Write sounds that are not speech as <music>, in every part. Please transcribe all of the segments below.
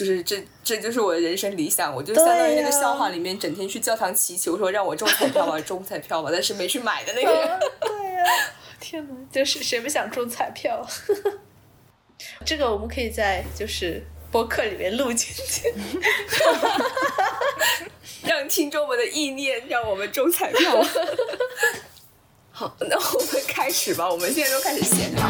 就是这这就是我的人生理想，我就相当于那个笑话里面整天去教堂祈求说让我中彩票吧，<laughs> 中彩票吧，但是没去买的那个人。<laughs> 对呀，天哪，就是谁不想中彩票？<laughs> 这个我们可以在就是播客里面录进去，让听众们的意念让我们中彩票。好，那我们开始吧，我们现在都开始闲聊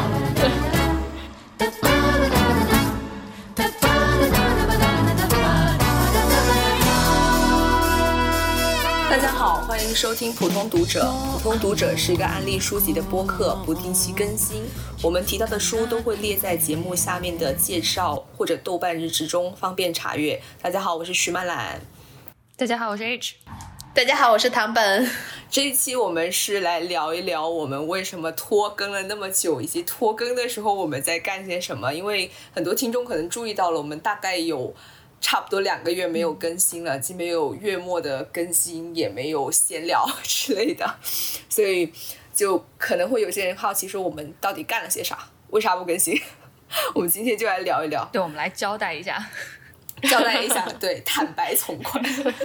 好，欢迎收听普通读者。普通读者是一个案例书籍的播客，不定期更新。我们提到的书都会列在节目下面的介绍或者豆瓣日志中，方便查阅。大家好，我是徐曼兰。大家好，我是 H。大家好，我是唐本。这一期我们是来聊一聊我们为什么拖更了那么久，以及拖更的时候我们在干些什么。因为很多听众可能注意到了，我们大概有。差不多两个月没有更新了，既没有月末的更新，也没有闲聊之类的，所以就可能会有些人好奇说我们到底干了些啥，为啥不更新？<laughs> 我们今天就来聊一聊，对，我们来交代一下，交代一下，对，坦白从宽。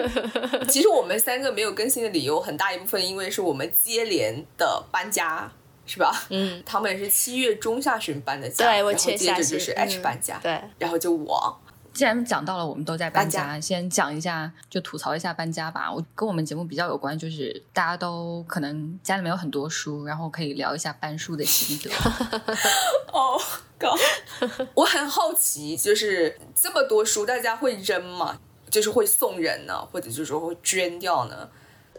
<laughs> 其实我们三个没有更新的理由很大一部分，因为是我们接连的搬家，是吧？嗯，他们是七月中下旬搬的家，对，我接着就是 H 搬家，对，然后就我。既然讲到了，我们都在搬家，先讲一下，就吐槽一下搬家吧。我跟我们节目比较有关，就是大家都可能家里面有很多书，然后可以聊一下搬书的心得。哦，高，我很好奇，就是这么多书，大家会扔吗？就是会送人呢，或者就是说会捐掉呢？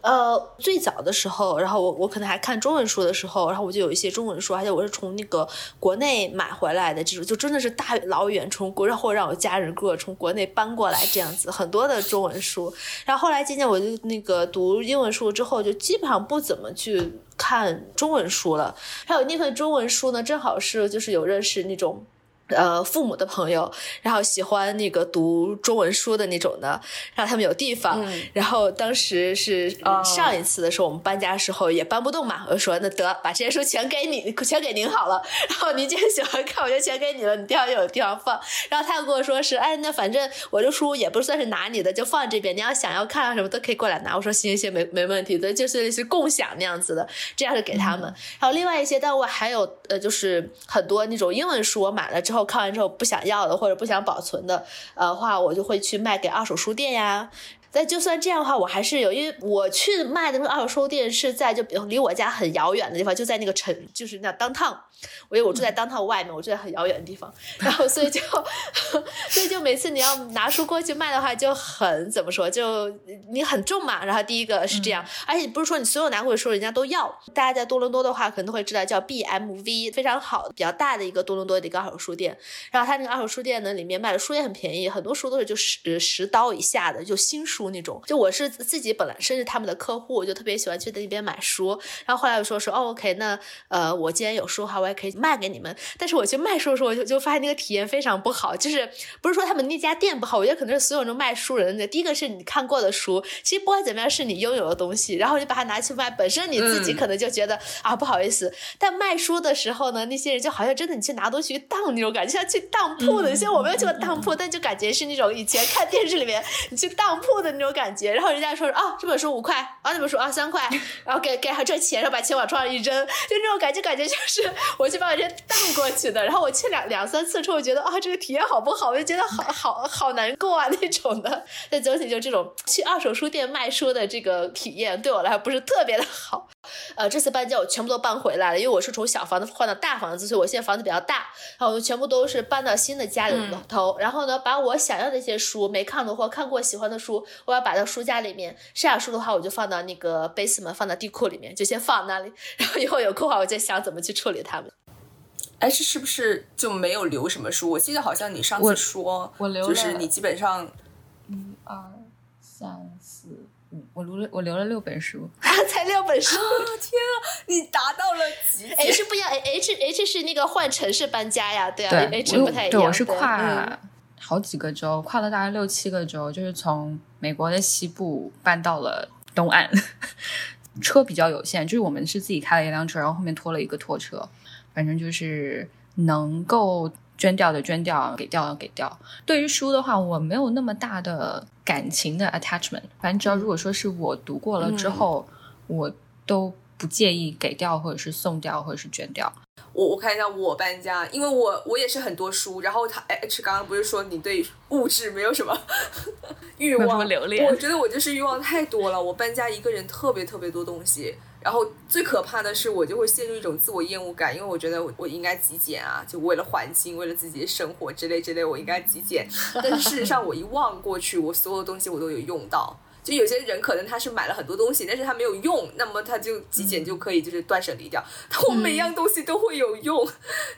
呃，最早的时候，然后我我可能还看中文书的时候，然后我就有一些中文书，而且我是从那个国内买回来的，这种就真的是大老远从国，然后让我家人给我从国内搬过来这样子，很多的中文书。然后后来渐渐我就那个读英文书之后，就基本上不怎么去看中文书了。还有那份中文书呢，正好是就是有认识那种。呃，父母的朋友，然后喜欢那个读中文书的那种的，让他们有地方。然后当时是上一次的时候，我们搬家时候也搬不动嘛，我就说那得把这些书全给你，全给您好了。然后您既然喜欢看，我就全给你了，你地方有地方放。然后他又跟我说是，哎，那反正我这书也不算是拿你的，就放这边，你要想要看啊什么都可以过来拿。我说行行行，没没问题的，就是类似共享那样子的，这样是给他们。然后另外一些，但我还有呃，就是很多那种英文书，我买了之后。后看完之后不想要的或者不想保存的，呃话，我就会去卖给二手书店呀。但就算这样的话，我还是有，因为我去卖的那个二手书店是在就比如离我家很遥远的地方，就在那个城，就是那当趟。我因为我住在当趟外面，我住在很遥远的地方，然后所以就，<laughs> 所以就每次你要拿书过去卖的话，就很怎么说，就你很重嘛。然后第一个是这样，而且不是说你所有拿过去书人家都要。大家在多伦多的话，可能都会知道叫 BMV，非常好、比较大的一个多伦多的一个二手书店。然后他那个二手书店呢，里面卖的书也很便宜，很多书都是就十十刀以下的，就新书那种。就我是自己本来甚至他们的客户，我就特别喜欢去那边买书。然后后来我说说，哦，OK，那呃，我既然有书的话，我。可以卖给你们，但是我去卖书的时候，我就就发现那个体验非常不好。就是不是说他们那家店不好，我觉得可能是所有人卖书人的。第一个是你看过的书，其实不管怎么样是你拥有的东西，然后你把它拿去卖，本身你自己可能就觉得啊不好意思。但卖书的时候呢，那些人就好像真的你去拿东西去当那种感觉，像去当铺的。像我没有去过当铺，但就感觉是那种以前看电视里面你去当铺的那种感觉。然后人家说啊这本书五块，啊那本书啊三块，然后给给他这钱，然后把钱往桌上一扔，就那种感觉，感觉就是我去把。我这荡过去的，然后我去两两三次之后，觉得啊，这个体验好不好？我就觉得好好好难过啊那种的。但总体就这种去二手书店卖书的这个体验，对我来说不是特别的好。呃，这次搬家我全部都搬回来了，因为我是从小房子换到大房子，所以我现在房子比较大，然后我就全部都是搬到新的家里头。然后呢，把我想要的一些书、没看过或看过喜欢的书，我要摆到书架里面。剩下书的话，我就放到那个 basement，放到地库里面，就先放那里。<laughs> 然后以后有空的话，我再想怎么去处理它们。哎，是是不是就没有留什么书？我记得好像你上次说，我留就是你基本上一二三我留了我留了六本书，<laughs> 才六本书！天啊，你达到了极！H 不一样，H H 是那个换城市搬家呀，对啊，H 不太一样。对，我是跨好几个州，跨了大概六七个州，就是从美国的西部搬到了东岸。<laughs> 车比较有限，就是我们是自己开了一辆车，然后后面拖了一个拖车。反正就是能够捐掉的捐掉，给掉的给掉。对于书的话，我没有那么大的感情的 attachment。反正只要如果说是我读过了之后，我都不介意给掉，或者是送掉，或者是捐掉。我我看一下我搬家，因为我我也是很多书，然后他 H 刚刚不是说你对物质没有什么 <laughs> 欲望，留恋我觉得我就是欲望太多了，我搬家一个人特别特别多东西，然后最可怕的是我就会陷入一种自我厌恶感，因为我觉得我我应该极简啊，就为了环境，为了自己的生活之类之类，我应该极简。<laughs> 但是事实上我一望过去，我所有东西我都有用到。就有些人可能他是买了很多东西，但是他没有用，那么他就极简就可以就是断舍离掉。但我每样东西都会有用，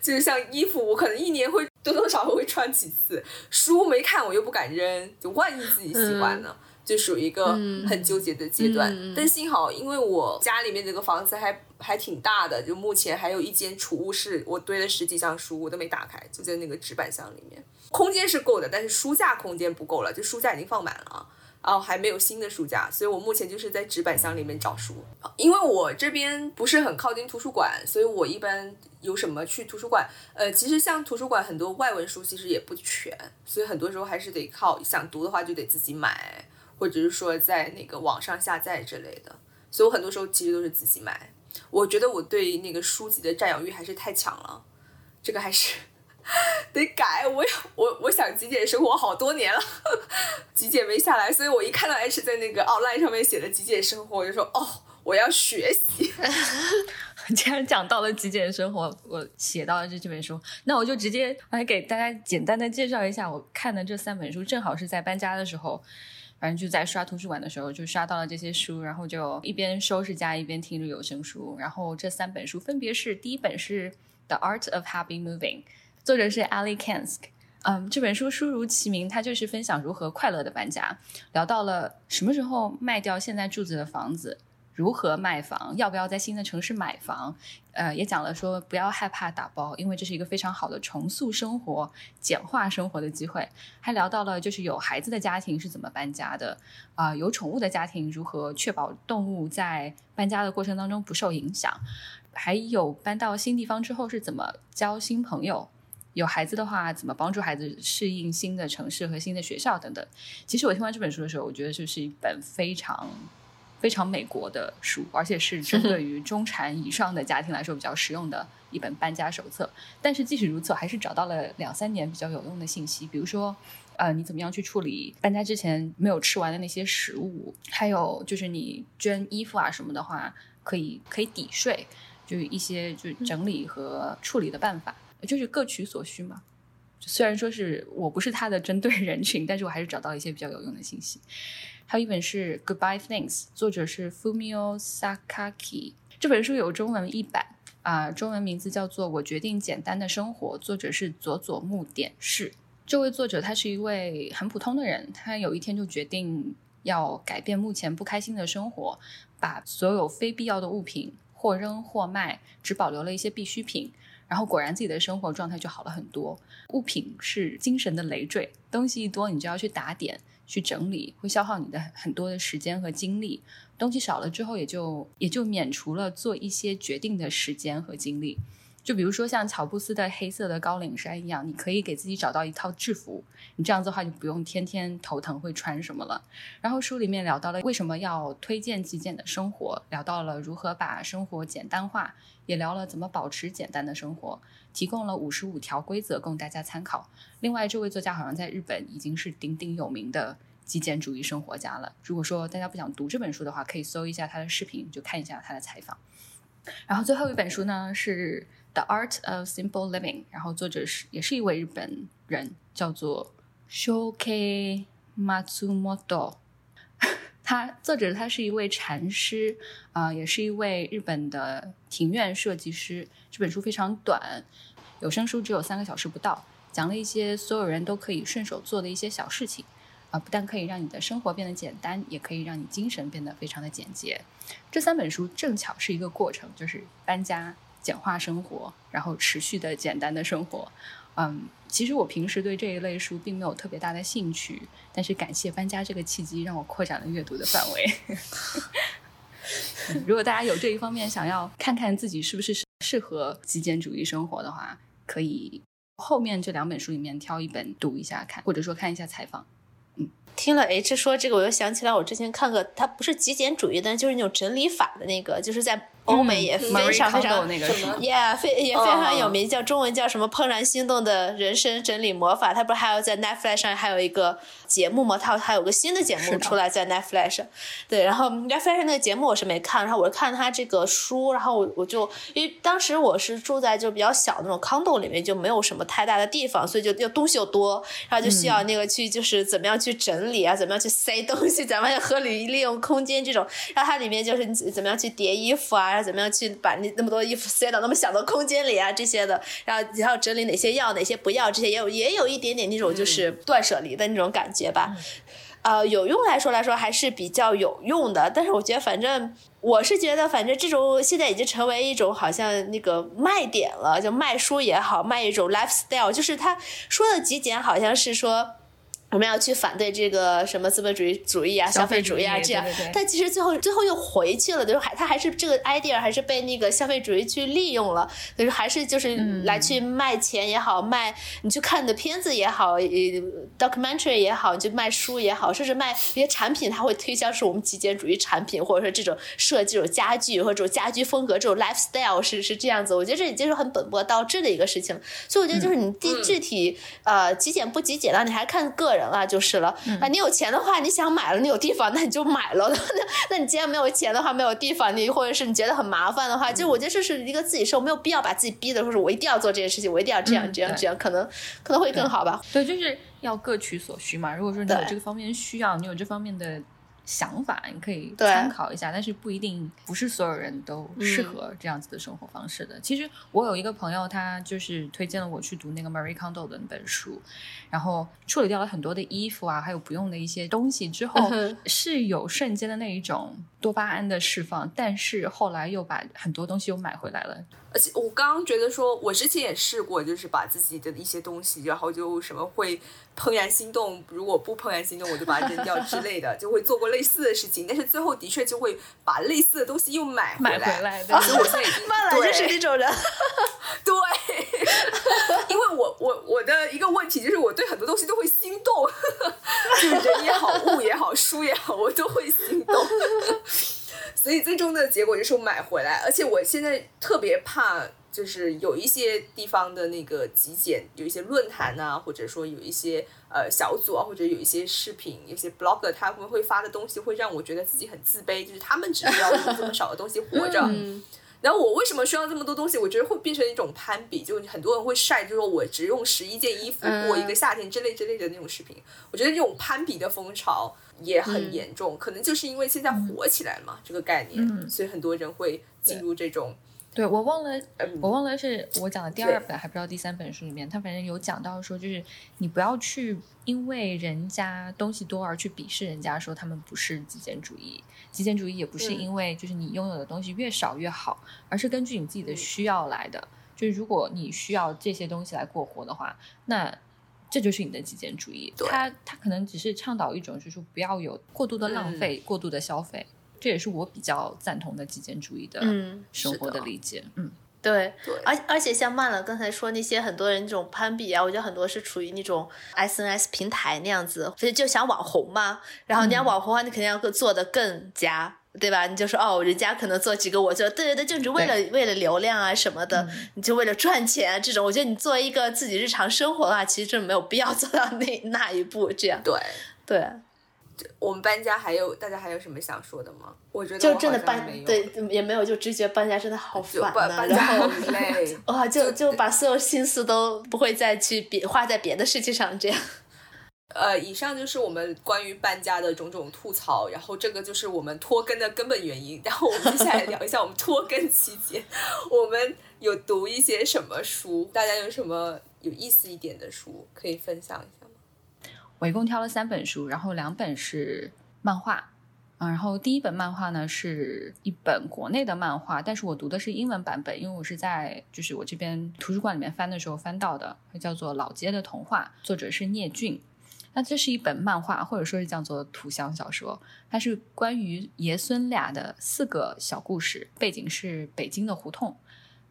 就是像衣服，我可能一年会多多少少会穿几次，书没看我又不敢扔，就万一自己喜欢呢，就属于一个很纠结的阶段。但幸好，因为我家里面这个房子还还挺大的，就目前还有一间储物室，我堆了十几箱书，我都没打开，就在那个纸板箱里面，空间是够的，但是书架空间不够了，就书架已经放满了。然后还没有新的书架，所以我目前就是在纸板箱里面找书。因为我这边不是很靠近图书馆，所以我一般有什么去图书馆。呃，其实像图书馆很多外文书其实也不全，所以很多时候还是得靠想读的话就得自己买，或者是说在那个网上下载之类的。所以我很多时候其实都是自己买。我觉得我对那个书籍的占有欲还是太强了，这个还是。得改，我我我想极简生活好多年了，<laughs> 极简没下来，所以我一看到 H 在那个 online 上面写的极简生活，我就说哦，我要学习。<laughs> 既然讲到了极简生活，我写到了这这本书，那我就直接来给大家简单的介绍一下我看的这三本书，正好是在搬家的时候，反正就在刷图书馆的时候就刷到了这些书，然后就一边收拾家一边听着有声书，然后这三本书分别是第一本是《The Art of Happy Moving》。作者是 Ali Kansk，嗯，这本书书如其名，它就是分享如何快乐的搬家，聊到了什么时候卖掉现在住着的房子，如何卖房，要不要在新的城市买房，呃，也讲了说不要害怕打包，因为这是一个非常好的重塑生活、简化生活的机会。还聊到了就是有孩子的家庭是怎么搬家的，啊，有宠物的家庭如何确保动物在搬家的过程当中不受影响，还有搬到新地方之后是怎么交新朋友。有孩子的话，怎么帮助孩子适应新的城市和新的学校等等？其实我听完这本书的时候，我觉得这是一本非常非常美国的书，而且是针对于中产以上的家庭来说比较实用的一本搬家手册。但是即使如此，还是找到了两三年比较有用的信息，比如说，呃，你怎么样去处理搬家之前没有吃完的那些食物？还有就是你捐衣服啊什么的话，可以可以抵税，就是一些就是整理和处理的办法。就是各取所需嘛。虽然说是我不是他的针对人群，但是我还是找到一些比较有用的信息。还有一本是《Goodbye Things》，作者是 Fumio Sakaki。这本书有中文译版啊，中文名字叫做《我决定简单的生活》，作者是佐佐木典士。这位作者他是一位很普通的人，他有一天就决定要改变目前不开心的生活，把所有非必要的物品或扔或卖，只保留了一些必需品。然后果然自己的生活状态就好了很多。物品是精神的累赘，东西一多你就要去打点、去整理，会消耗你的很多的时间和精力。东西少了之后，也就也就免除了做一些决定的时间和精力。就比如说像乔布斯的黑色的高领衫一样，你可以给自己找到一套制服，你这样子的话就不用天天头疼会穿什么了。然后书里面聊到了为什么要推荐极简的生活，聊到了如何把生活简单化，也聊了怎么保持简单的生活，提供了五十五条规则供大家参考。另外，这位作家好像在日本已经是鼎鼎有名的极简主义生活家了。如果说大家不想读这本书的话，可以搜一下他的视频，就看一下他的采访。然后最后一本书呢是。The Art of Simple Living，然后作者是也是一位日本人，叫做 Shoke Matsumoto。他作者他是一位禅师，啊，也是一位日本的庭院设计师。这本书非常短，有声书只有三个小时不到，讲了一些所有人都可以顺手做的一些小事情，啊，不但可以让你的生活变得简单，也可以让你精神变得非常的简洁。这三本书正巧是一个过程，就是搬家。简化生活，然后持续的简单的生活。嗯，其实我平时对这一类书并没有特别大的兴趣，但是感谢搬家这个契机，让我扩展了阅读的范围。<laughs> 如果大家有这一方面想要看看自己是不是适合极简主义生活的话，可以后面这两本书里面挑一本读一下看，或者说看一下采访。嗯听了 H 说这个，我又想起来我之前看过，它不是极简主义，但就是那种整理法的那个，就是在。欧美也非常非常那个，Yeah，非也非常有名，叫中文叫什么《怦然心动的人生整理魔法》。它不是还有在 Netflix 上还有一个节目吗？它还有个新的节目出来在 Netflix。对，然后 Netflix 那个节目我是没看，然后我是看他这个书，然后我我就因为当时我是住在就比较小那种 condo 里面，就没有什么太大的地方，所以就又东西又多，然后就需要那个去就是怎么样去整理啊，怎么样去塞东西，怎么样合理利用空间这种。然后它里面就是怎么样去叠衣服啊，怎么样去把。那那么多衣服塞到那么小的空间里啊，这些的，然后然后整理哪些要，哪些不要，这些也有也有一点点那种就是断舍离的那种感觉吧。呃，有用来说来说还是比较有用的，但是我觉得反正我是觉得反正这种现在已经成为一种好像那个卖点了，就卖书也好，卖一种 lifestyle，就是他说的极简好像是说。我们要去反对这个什么资本主义主义啊，消费主义啊，这样。但其实最后最后又回去了，就是还他还是这个 idea 还是被那个消费主义去利用了，就是还是就是来去卖钱也好，卖你去看的片子也好，documentary 也好，就卖书也好，甚至卖一些产品，他会推销是我们极简主义产品，或者说这种设计、这种家具或者这种家居风格、这种 lifestyle 是是这样子。我觉得这已经是很本末倒置的一个事情。所以我觉得就是你具具体呃极简不极简了，你还看个人。人了就是了啊！你有钱的话，你想买了，你有地方，那你就买了。<laughs> 那那你既然没有钱的话，没有地方，你或者是你觉得很麻烦的话，就我觉得这是一个自己受，没有必要把自己逼的，说是我一定要做这件事情，我一定要这样这样这样，可能可能会更好吧。对，就是要各取所需嘛。如果说你有这个方面需要，你有这方面的。想法你可以参考一下，但是不一定不是所有人都适合这样子的生活方式的。其实我有一个朋友，他就是推荐了我去读那个 Marie Kondo 的那本书，然后处理掉了很多的衣服啊，还有不用的一些东西之后，是有瞬间的那一种多巴胺的释放，但是后来又把很多东西又买回来了。而且我刚刚觉得说，我之前也试过，就是把自己的一些东西，然后就什么会怦然心动，如果不怦然心动，我就把它扔掉之类的，<laughs> 就会做过类似的事情。但是最后的确就会把类似的东西又买回来。所以我现在已经 <laughs> 就是那种人。对，<laughs> 因为我我我的一个问题就是我对很多东西都会心动，就是人也好，物也好，书也好，我都会心动。所以最终的结果就是买回来，而且我现在特别怕，就是有一些地方的那个极简，有一些论坛啊，或者说有一些呃小组啊，或者有一些视频，有些 blogger 他们会发的东西，会让我觉得自己很自卑，就是他们只需要用这么少的东西活着。然后我为什么需要这么多东西？我觉得会变成一种攀比，就很多人会晒，就说我只用十一件衣服过一个夏天之类之类的那种视频。我觉得这种攀比的风潮也很严重，可能就是因为现在火起来嘛，这个概念，所以很多人会进入这种。对，我忘了，我忘了是我讲的第二本，还不知道第三本书里面，他反正有讲到说，就是你不要去因为人家东西多而去鄙视人家，说他们不是极简主义。极简主义也不是因为就是你拥有的东西越少越好，而是根据你自己的需要来的。就是如果你需要这些东西来过活的话，那这就是你的极简主义。他他可能只是倡导一种，就是说不要有过度的浪费、过度的消费。这也是我比较赞同的极简主义的生活的理解。嗯，对，而而且像曼了刚才说那些很多人这种攀比啊，我觉得很多是处于那种 SNS 平台那样子，所以就想网红嘛。然后你要网红话，你肯定要做的更加，对吧？你就说哦，人家可能做几个，我就对对对，就是为了为了流量啊什么的，你就为了赚钱啊这种。我觉得你作为一个自己日常生活的话，其实真没有必要做到那那一步。这样，对对。我们搬家还有大家还有什么想说的吗？我觉得就真的搬对也没有，就直觉搬家真的好烦呐，然后累 <laughs> 哇，就就把所有心思都不会再去别花在别的事情上，这样。呃，以上就是我们关于搬家的种种吐槽，然后这个就是我们拖更的根本原因。然后我们接下来聊一下我们拖更期间我们有读一些什么书，大家有什么有意思一点的书可以分享一下。我一共挑了三本书，然后两本是漫画，嗯，然后第一本漫画呢是一本国内的漫画，但是我读的是英文版本，因为我是在就是我这边图书馆里面翻的时候翻到的，它叫做《老街的童话》，作者是聂俊。那这是一本漫画，或者说是叫做图像小说，它是关于爷孙俩的四个小故事，背景是北京的胡同。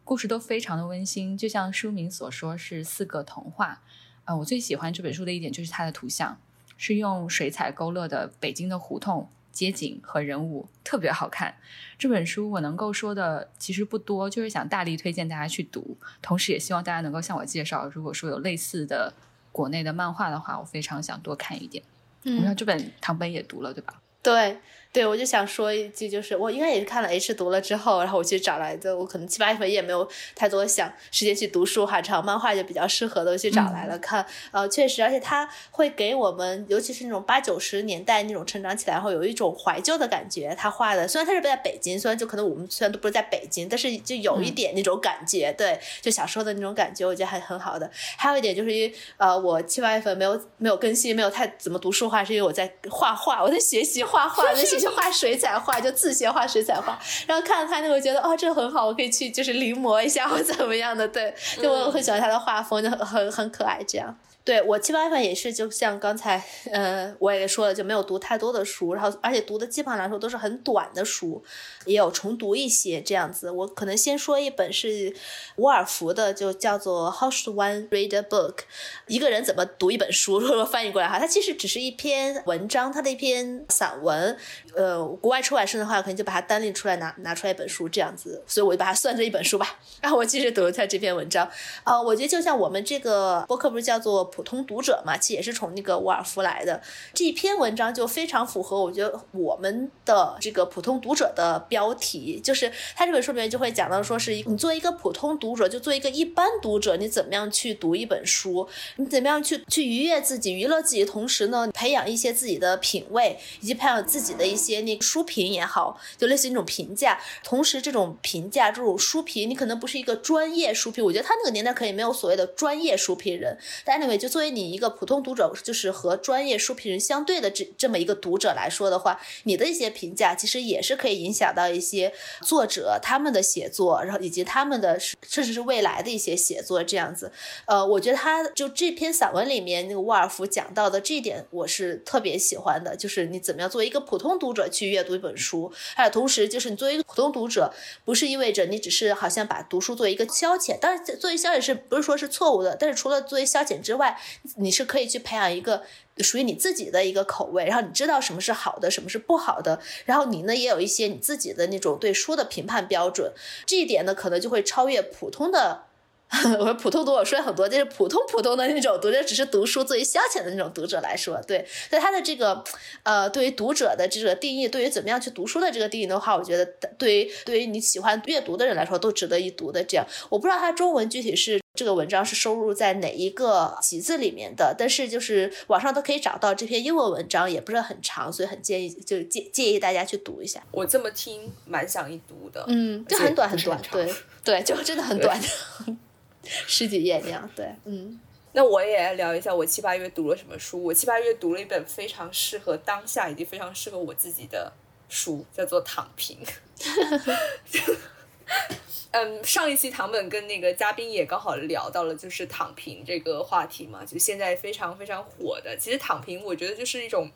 故事都非常的温馨，就像书名所说是四个童话。呃，我最喜欢这本书的一点就是它的图像是用水彩勾勒的北京的胡同。街景和人物特别好看。这本书我能够说的其实不多，就是想大力推荐大家去读，同时也希望大家能够向我介绍，如果说有类似的国内的漫画的话，我非常想多看一点。嗯，然后这本唐本也读了，对吧？对。对，我就想说一句，就是我应该也是看了 H 读了之后，然后我去找来的。我可能七八月份也没有太多想时间去读书哈，这样漫画就比较适合的，我去找来了看。呃，确实，而且它会给我们，尤其是那种八九十年代那种成长起来后，有一种怀旧的感觉。他画的虽然他是在北京，虽然就可能我们虽然都不是在北京，但是就有一点那种感觉。对，就小时候的那种感觉，我觉得还很好的。还有一点就是，因为呃，我七八月份没有没有更新，没有太怎么读书话，是因为我在画画，我在学习画画，在学。就画水彩画，就自学画水彩画，然后看了他那个，觉得哦，这很好，我可以去就是临摹一下或怎么样的，对，就我很喜欢他的画风，就很很很可爱这样。对我七八月份也是，就像刚才，呃，我也说了，就没有读太多的书，然后而且读的基本上来说都是很短的书，也有重读一些这样子。我可能先说一本是沃尔夫的，就叫做 How to One read a book？一个人怎么读一本书？如果翻译过来哈，它其实只是一篇文章，它的一篇散文。呃，国外出版社的话，可能就把它单拎出来拿拿出来一本书这样子，所以我就把它算作一本书吧。<laughs> 然后我继续读一下这篇文章。呃，我觉得就像我们这个播客不是叫做。普通读者嘛，其实也是从那个沃尔夫来的。这一篇文章就非常符合，我觉得我们的这个普通读者的标题，就是他这本书里面就会讲到，说是你作为一个普通读者，就做一个一般读者，你怎么样去读一本书，你怎么样去去愉悦自己、娱乐自己，同时呢，培养一些自己的品味，以及培养自己的一些那个书评也好，就类似于那种评价。同时，这种评价、这种书评，你可能不是一个专业书评，我觉得他那个年代可以没有所谓的专业书评人，但 anyway 就。作为你一个普通读者，就是和专业书评人相对的这这么一个读者来说的话，你的一些评价其实也是可以影响到一些作者他们的写作，然后以及他们的甚至是未来的一些写作这样子。呃，我觉得他就这篇散文里面那个沃尔夫讲到的这一点，我是特别喜欢的，就是你怎么样作为一个普通读者去阅读一本书，还有同时就是你作为一个普通读者，不是意味着你只是好像把读书作为一个消遣，当然作为消遣是不是说是错误的？但是除了作为消遣之外，你是可以去培养一个属于你自己的一个口味，然后你知道什么是好的，什么是不好的，然后你呢也有一些你自己的那种对书的评判标准，这一点呢可能就会超越普通的。<laughs> 我说普通读者说很多，就是普通普通的那种读者，只是读书作为消遣的那种读者来说，对，在他的这个呃，对于读者的这个定义，对于怎么样去读书的这个定义的话，我觉得对于对于你喜欢阅读的人来说，都值得一读的。这样，我不知道他中文具体是这个文章是收录在哪一个集子里面的，但是就是网上都可以找到这篇英文文章，也不是很长，所以很建议就建建议大家去读一下。我这么听，蛮想一读的。嗯，就很短很短，<laughs> 对对，就真的很短。<laughs> 十几页那样，对，嗯，那我也来聊一下我七八月读了什么书。我七八月读了一本非常适合当下以及非常适合我自己的书，叫做《躺平》。<laughs> <laughs> 嗯，上一期唐本跟那个嘉宾也刚好聊到了，就是躺平这个话题嘛，就现在非常非常火的。其实躺平，我觉得就是一种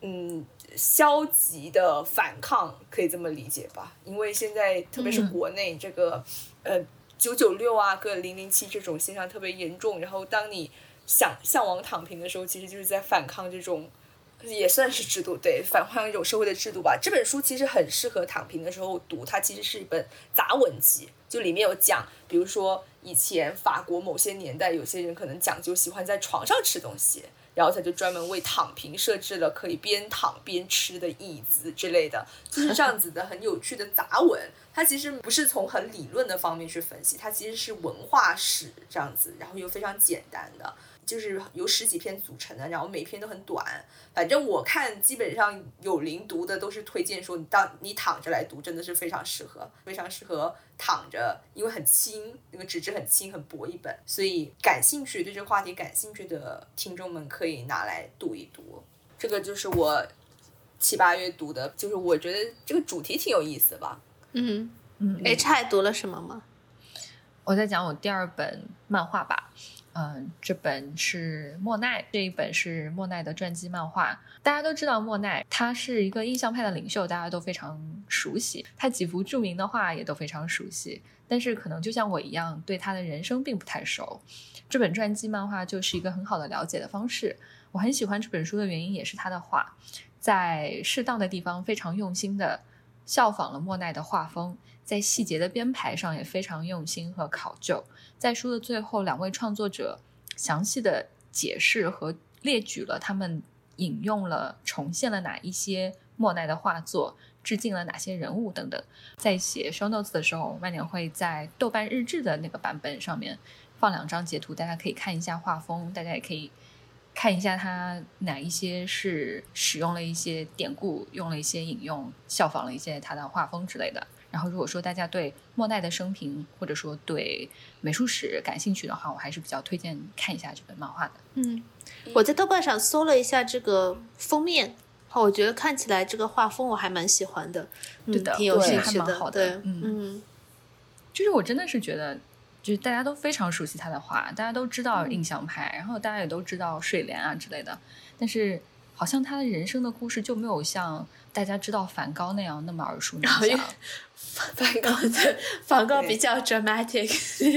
嗯消极的反抗，可以这么理解吧？因为现在特别是国内这个呃。九九六啊，个零零七这种现象特别严重。然后，当你想向往躺平的时候，其实就是在反抗这种，也算是制度，对，反换一种社会的制度吧。这本书其实很适合躺平的时候读，它其实是一本杂文集，就里面有讲，比如说以前法国某些年代，有些人可能讲究喜欢在床上吃东西。然后他就专门为躺平设置了可以边躺边吃的椅子之类的，就是这样子的很有趣的杂文。它其实不是从很理论的方面去分析，它其实是文化史这样子，然后又非常简单的。就是由十几篇组成的，然后每篇都很短。反正我看基本上有零读的都是推荐说你当你躺着来读，真的是非常适合，非常适合躺着，因为很轻，那个纸质很轻很薄一本，所以感兴趣对这个话题感兴趣的听众们可以拿来读一读。这个就是我七八月读的，就是我觉得这个主题挺有意思吧。嗯嗯，H 还读了什么吗？我在讲我第二本漫画吧。嗯，这本是莫奈，这一本是莫奈的传记漫画。大家都知道莫奈，他是一个印象派的领袖，大家都非常熟悉。他几幅著名的画也都非常熟悉。但是可能就像我一样，对他的人生并不太熟。这本传记漫画就是一个很好的了解的方式。我很喜欢这本书的原因也是他的画，在适当的地方非常用心的效仿了莫奈的画风，在细节的编排上也非常用心和考究。在书的最后，两位创作者详细的解释和列举了他们引用了、重现了哪一些莫奈的画作，致敬了哪些人物等等。在写 show notes 的时候，万年会在豆瓣日志的那个版本上面放两张截图，大家可以看一下画风，大家也可以看一下他哪一些是使用了一些典故，用了一些引用，效仿了一些他的画风之类的。然后，如果说大家对莫奈的生平或者说对美术史感兴趣的话，我还是比较推荐看一下这本漫画的。嗯，我在豆瓣上搜了一下这个封面，我觉得看起来这个画风我还蛮喜欢的，对的，挺有兴趣的。对，嗯嗯，就是我真的是觉得，就是大家都非常熟悉他的画，大家都知道印象派，然后大家也都知道睡莲啊之类的，但是好像他的人生的故事就没有像。大家知道梵高那样那么耳熟能详，梵高对梵高比较 dramatic，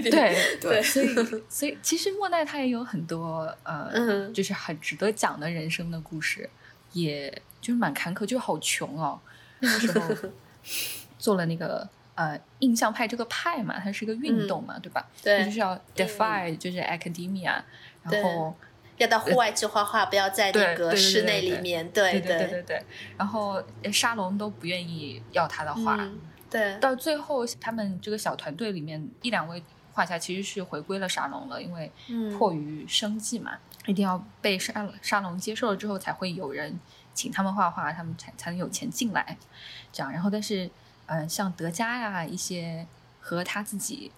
对对，所以所以其实莫奈他也有很多呃，就是很值得讲的人生的故事，也就是蛮坎坷，就好穷哦。<laughs> 那个时候做了那个呃印象派这个派嘛，它是一个运动嘛，对吧？对，就是要 defy 就是 academia，然后。要到户外去画画，不要在那个室内里面。对对对对对。然后沙龙都不愿意要他的画。对。到最后，他们这个小团队里面一两位画家其实是回归了沙龙了，因为迫于生计嘛，一定要被沙沙龙接受了之后，才会有人请他们画画，他们才才能有钱进来。这样，然后但是，嗯，像德加呀一些和他自己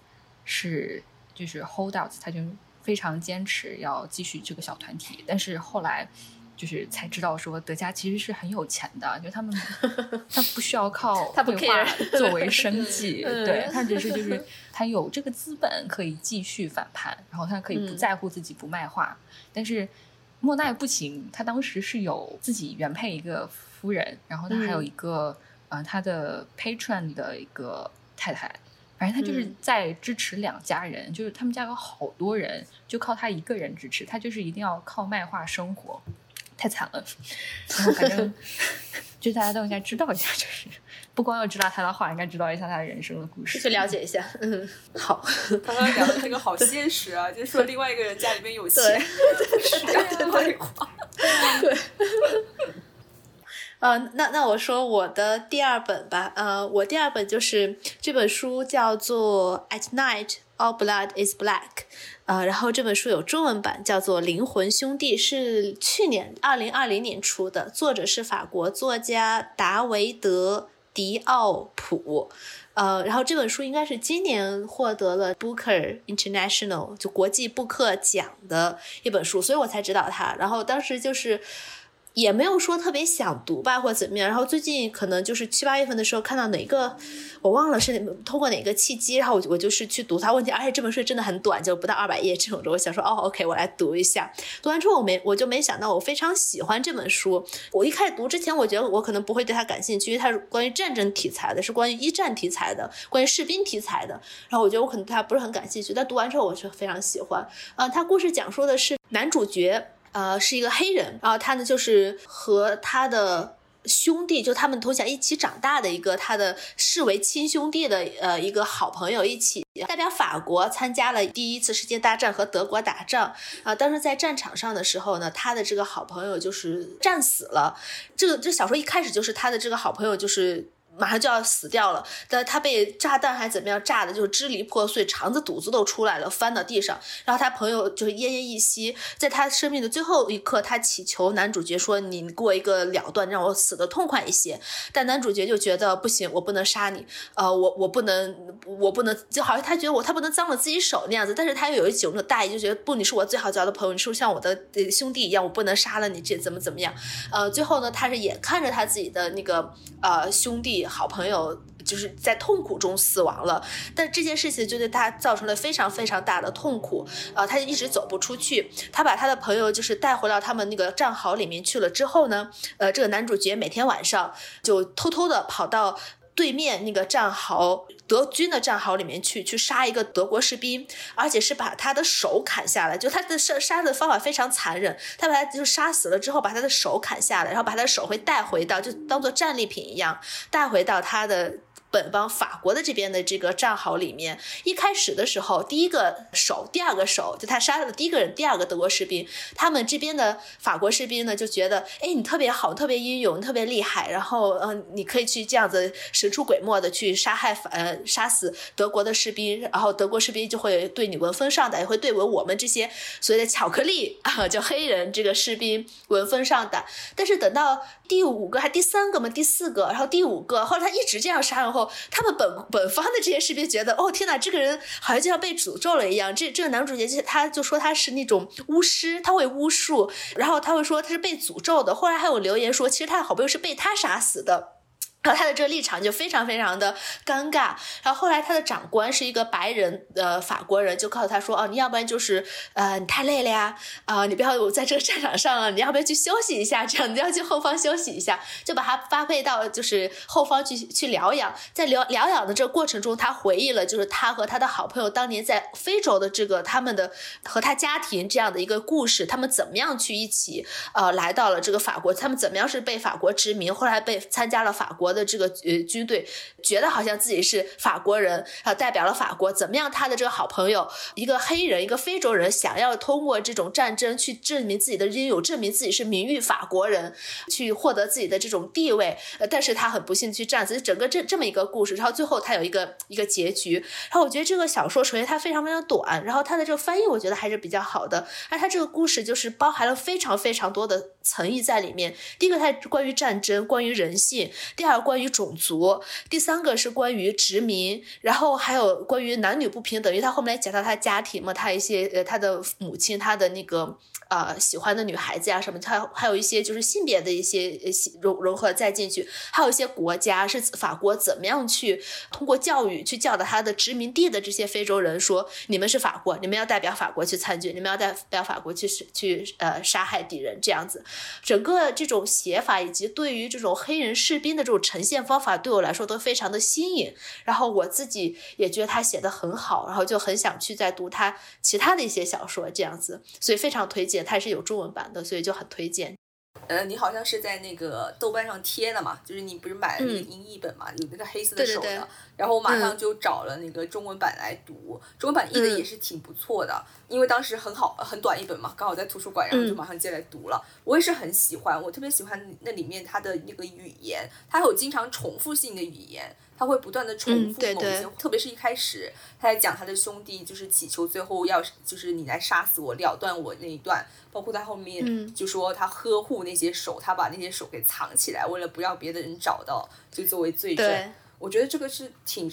是就是 hold out，他就。非常坚持要继续这个小团体，但是后来就是才知道说德加其实是很有钱的，就他们 <laughs> 他不需要靠绘画 <laughs> 作为生计，对他只是就是他有这个资本可以继续反叛，然后他可以不在乎自己不卖画。但是莫奈不行，他当时是有自己原配一个夫人，然后他还有一个呃他的 patron 的一个太太。反正他就是在支持两家人，就是他们家有好多人，就靠他一个人支持。他就是一定要靠卖画生活，太惨了。<laughs> 然后反正 <laughs> 就大家都应该知道一下，就是不光要知道他的话，应该知道一下他的人生的故事，去了解一下。嗯，好。刚刚聊的这个好现实啊，<laughs> 就说另外一个人家里面有钱，需要卖画。对。呃，那那我说我的第二本吧，呃，我第二本就是这本书叫做《At Night All Blood Is Black》，呃，然后这本书有中文版，叫做《灵魂兄弟》，是去年二零二零年出的，作者是法国作家达维德·迪奥普，呃，然后这本书应该是今年获得了 Booker International 就国际布克奖的一本书，所以我才知道它，然后当时就是。也没有说特别想读吧，或者怎么样。然后最近可能就是七八月份的时候，看到哪个我忘了是通过哪个契机，然后我我就是去读它。问题，而且这本书真的很短，就不到二百页这种的。我想说，哦，OK，我来读一下。读完之后，我没我就没想到我非常喜欢这本书。我一开始读之前，我觉得我可能不会对它感兴趣，因为它是关于战争题材的，是关于一战题材的，关于士兵题材的。然后我觉得我可能对它不是很感兴趣。但读完之后，我却非常喜欢。嗯，它故事讲述的是男主角。呃，是一个黑人，然后他呢就是和他的兄弟，就他们从小一起长大的一个他的视为亲兄弟的呃一个好朋友，一起代表法国参加了第一次世界大战和德国打仗啊。当时在战场上的时候呢，他的这个好朋友就是战死了。这个这小说一开始就是他的这个好朋友就是。马上就要死掉了，但他被炸弹还怎么样炸的，就是支离破碎，肠子肚子都出来了，翻到地上。然后他朋友就是奄奄一息，在他生命的最后一刻，他祈求男主角说：“你给我一个了断，让我死的痛快一些。”但男主角就觉得不行，我不能杀你，呃，我我不能，我不能，就好像他觉得我他不能脏了自己手那样子。但是他又有一种大义，就觉得不，你是我最好交的朋友，你是不是像我的兄弟一样，我不能杀了你，这怎么怎么样？呃，最后呢，他是眼看着他自己的那个呃兄弟。好朋友就是在痛苦中死亡了，但这件事情就对他造成了非常非常大的痛苦，呃，他就一直走不出去。他把他的朋友就是带回到他们那个战壕里面去了之后呢，呃，这个男主角每天晚上就偷偷的跑到。对面那个战壕，德军的战壕里面去去杀一个德国士兵，而且是把他的手砍下来，就他的杀杀的方法非常残忍，他把他就杀死了之后，把他的手砍下来，然后把他的手会带回到，就当做战利品一样带回到他的。本邦法国的这边的这个战壕里面，一开始的时候，第一个手，第二个手，就他杀了第一个人，第二个德国士兵，他们这边的法国士兵呢就觉得，哎，你特别好，特别英勇，特别厉害，然后，嗯，你可以去这样子神出鬼没的去杀害，呃，杀死德国的士兵，然后德国士兵就会对你闻风丧胆，也会对我我们这些所谓的巧克力啊，叫黑人这个士兵闻风丧胆。但是等到第五个还第三个嘛，第四个，然后第五个，后来他一直这样杀，然后。他们本本方的这些士兵觉得，哦天哪，这个人好像就像被诅咒了一样。这这个男主角就他就说他是那种巫师，他会巫术，然后他会说他是被诅咒的。后来还有留言说，其实他的好朋友是被他杀死的。然后他的这个立场就非常非常的尴尬。然后后来他的长官是一个白人呃法国人，就告诉他说：“哦，你要不然就是呃你太累了呀，啊你不要在这个战场上了，你要不要去休息一下？这样你要去后方休息一下，就把他发配到就是后方去去疗养。在疗疗养的这个过程中，他回忆了就是他和他的好朋友当年在非洲的这个他们的和他家庭这样的一个故事，他们怎么样去一起呃来到了这个法国，他们怎么样是被法国殖民，后来被参加了法国。”的这个呃军队觉得好像自己是法国人啊，代表了法国怎么样？他的这个好朋友一个黑人，一个非洲人，想要通过这种战争去证明自己的英勇，证明自己是名誉法国人，去获得自己的这种地位。呃，但是他很不幸去战死。整个这这么一个故事，然后最后他有一个一个结局。然后我觉得这个小说首先它非常非常短，然后它的这个翻译我觉得还是比较好的。而它这个故事就是包含了非常非常多的层意在里面。第一个，它关于战争，关于人性；第二。关于种族，第三个是关于殖民，然后还有关于男女不平等。因为他后面来讲到他家庭嘛，他一些呃，他的母亲，他的那个。呃，喜欢的女孩子呀，什么，他还有一些就是性别的一些融融合再进去，还有一些国家是法国怎么样去通过教育去教导他的殖民地的这些非洲人说，你们是法国，你们要代表法国去参军，你们要代表法国去去呃杀害敌人这样子，整个这种写法以及对于这种黑人士兵的这种呈现方法，对我来说都非常的新颖。然后我自己也觉得他写的很好，然后就很想去再读他其他的一些小说这样子，所以非常推荐。它是有中文版的，所以就很推荐。呃，你好像是在那个豆瓣上贴的嘛？就是你不是买了那个英译本嘛？有那个黑色的手的。然后我马上就找了那个中文版来读，中文版译的也是挺不错的。因为当时很好，很短一本嘛，刚好在图书馆，然后就马上借来读了。我也是很喜欢，我特别喜欢那里面它的那个语言，它有经常重复性的语言。他会不断的重复某些，特别是一开始他在讲他的兄弟，就是祈求最后要就是你来杀死我，了断我那一段，包括他后面就说他呵护那些手，他把那些手给藏起来，为了不让别的人找到，就作为罪证。我觉得这个是挺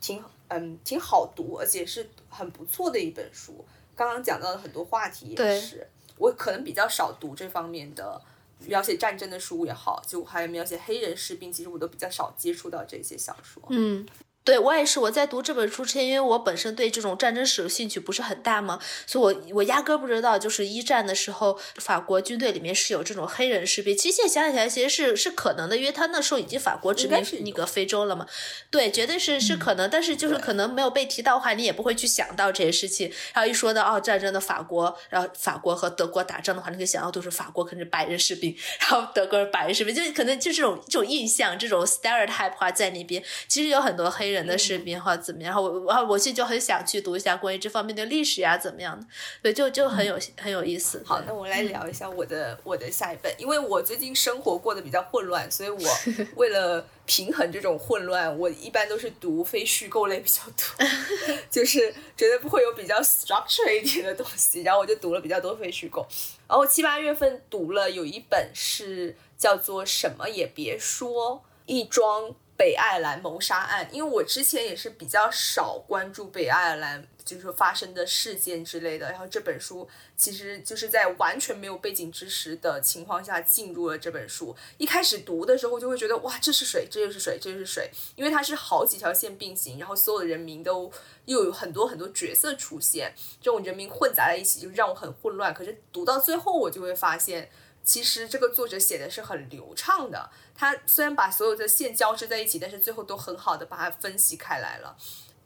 挺嗯挺好读，而且是很不错的一本书。刚刚讲到的很多话题也是，我可能比较少读这方面的。描写战争的书也好，就还有描写黑人士兵，其实我都比较少接触到这些小说。嗯。对我也是，我在读这本书之前，因为我本身对这种战争史的兴趣不是很大嘛，所以我我压根不知道，就是一战的时候，法国军队里面是有这种黑人士兵。其实现在想起来，其实是是可能的，因为他那时候已经法国殖民那个非洲了嘛。对，绝对是是可能，但是就是可能没有被提到的话，你也不会去想到这些事情。然后一说到哦，战争的法国，然后法国和德国打仗的话，你可以想到都是法国可能是白人士兵，然后德国是白人士兵，就可能就这种这种印象，这种 stereotype 话在那边，其实有很多黑。人的视频或怎么样，然后我然后我其实就很想去读一下关于这方面的历史呀，怎么样的，对，就就很有很有意思。好，那我来聊一下我的我的下一本，因为我最近生活过得比较混乱，所以我 <laughs> 为了平衡这种混乱，我一般都是读非虚构类比较多，<laughs> 就是绝对不会有比较 structure 一点的东西，然后我就读了比较多非虚构。然后七八月份读了有一本是叫做什么也别说。一桩北爱尔兰谋杀案，因为我之前也是比较少关注北爱尔兰就是发生的事件之类的，然后这本书其实就是在完全没有背景知识的情况下进入了这本书。一开始读的时候就会觉得哇，这是谁，这又是谁，这又是谁，因为它是好几条线并行，然后所有的人名都又有很多很多角色出现，这种人名混杂在一起，就让我很混乱。可是读到最后，我就会发现。其实这个作者写的是很流畅的，他虽然把所有的线交织在一起，但是最后都很好的把它分析开来了。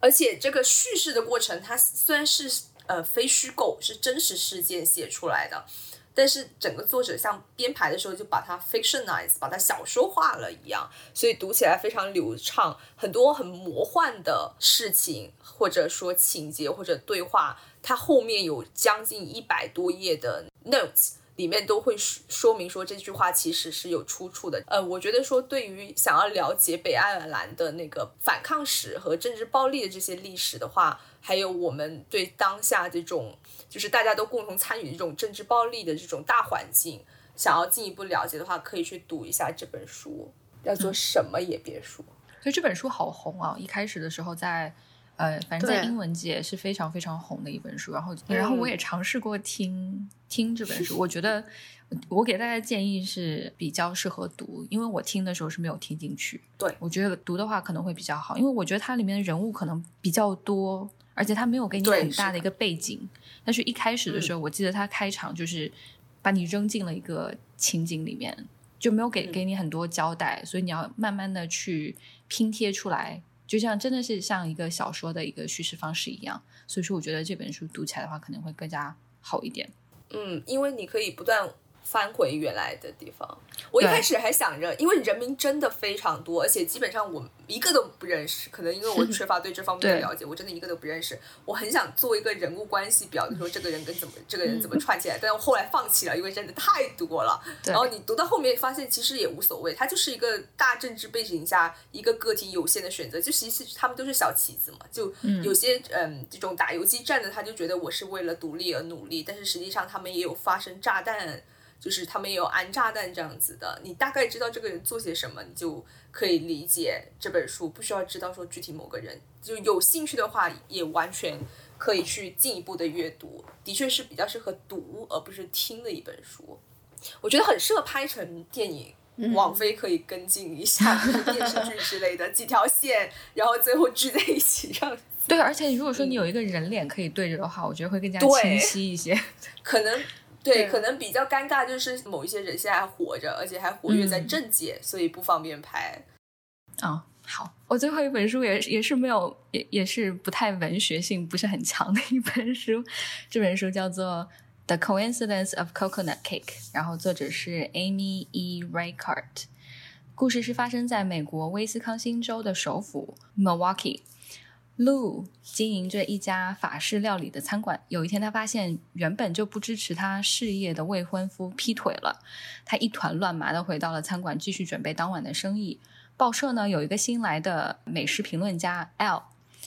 而且这个叙事的过程，它虽然是呃非虚构，是真实事件写出来的，但是整个作者像编排的时候就把它 fictionize，把它小说化了一样，所以读起来非常流畅。很多很魔幻的事情，或者说情节或者对话，它后面有将近一百多页的 notes。里面都会说明说这句话其实是有出处的。呃，我觉得说对于想要了解北爱尔兰的那个反抗史和政治暴力的这些历史的话，还有我们对当下这种就是大家都共同参与这种政治暴力的这种大环境，想要进一步了解的话，可以去读一下这本书，叫做什么也别说。所以这本书好红啊！一开始的时候在。呃，反正在英文界是非常非常红的一本书，然后然后我也尝试过听听这本书，我觉得我给大家建议是比较适合读，因为我听的时候是没有听进去。对，我觉得读的话可能会比较好，因为我觉得它里面的人物可能比较多，而且它没有给你很大的一个背景。但是一开始的时候，我记得它开场就是把你扔进了一个情景里面，就没有给给你很多交代，所以你要慢慢的去拼贴出来。就像真的是像一个小说的一个叙事方式一样，所以说我觉得这本书读起来的话可能会更加好一点。嗯，因为你可以不断。翻回原来的地方，我一开始还想着，因为人名真的非常多，而且基本上我一个都不认识。可能因为我缺乏对这方面的了解，我真的一个都不认识。我很想做一个人物关系表，就说这个人跟怎么这个人怎么串起来，但是我后来放弃了，因为真的太多了。然后你读到后面发现，其实也无所谓，它就是一个大政治背景下一个个体有限的选择，就其实他们都是小棋子嘛。就有些嗯这种打游击战的，他就觉得我是为了独立而努力，但是实际上他们也有发生炸弹。就是他们也有安炸弹这样子的，你大概知道这个人做些什么，你就可以理解这本书。不需要知道说具体某个人，就有兴趣的话，也完全可以去进一步的阅读。的确是比较适合读而不是听的一本书。我觉得很适合拍成电影，网飞可以跟进一下电视剧之类的几条线，然后最后聚在一起这样。对，而且如果说你有一个人脸可以对着的话，我觉得会更加清晰一些。<laughs> 可能。对，可能比较尴尬，就是某一些人现在还活着，而且还活跃在政界，所以不方便拍。啊，好，我最后一本书也也是没有，也也是不太文学性，不是很强的一本书。这本书叫做《The Coincidence of Coconut Cake》，然后作者是 Amy E. Raycart，。故事是发生在美国威斯康星州的首府 Milwaukee。Lu 经营着一家法式料理的餐馆。有一天，他发现原本就不支持他事业的未婚夫劈腿了。他一团乱麻的回到了餐馆，继续准备当晚的生意。报社呢有一个新来的美食评论家 L，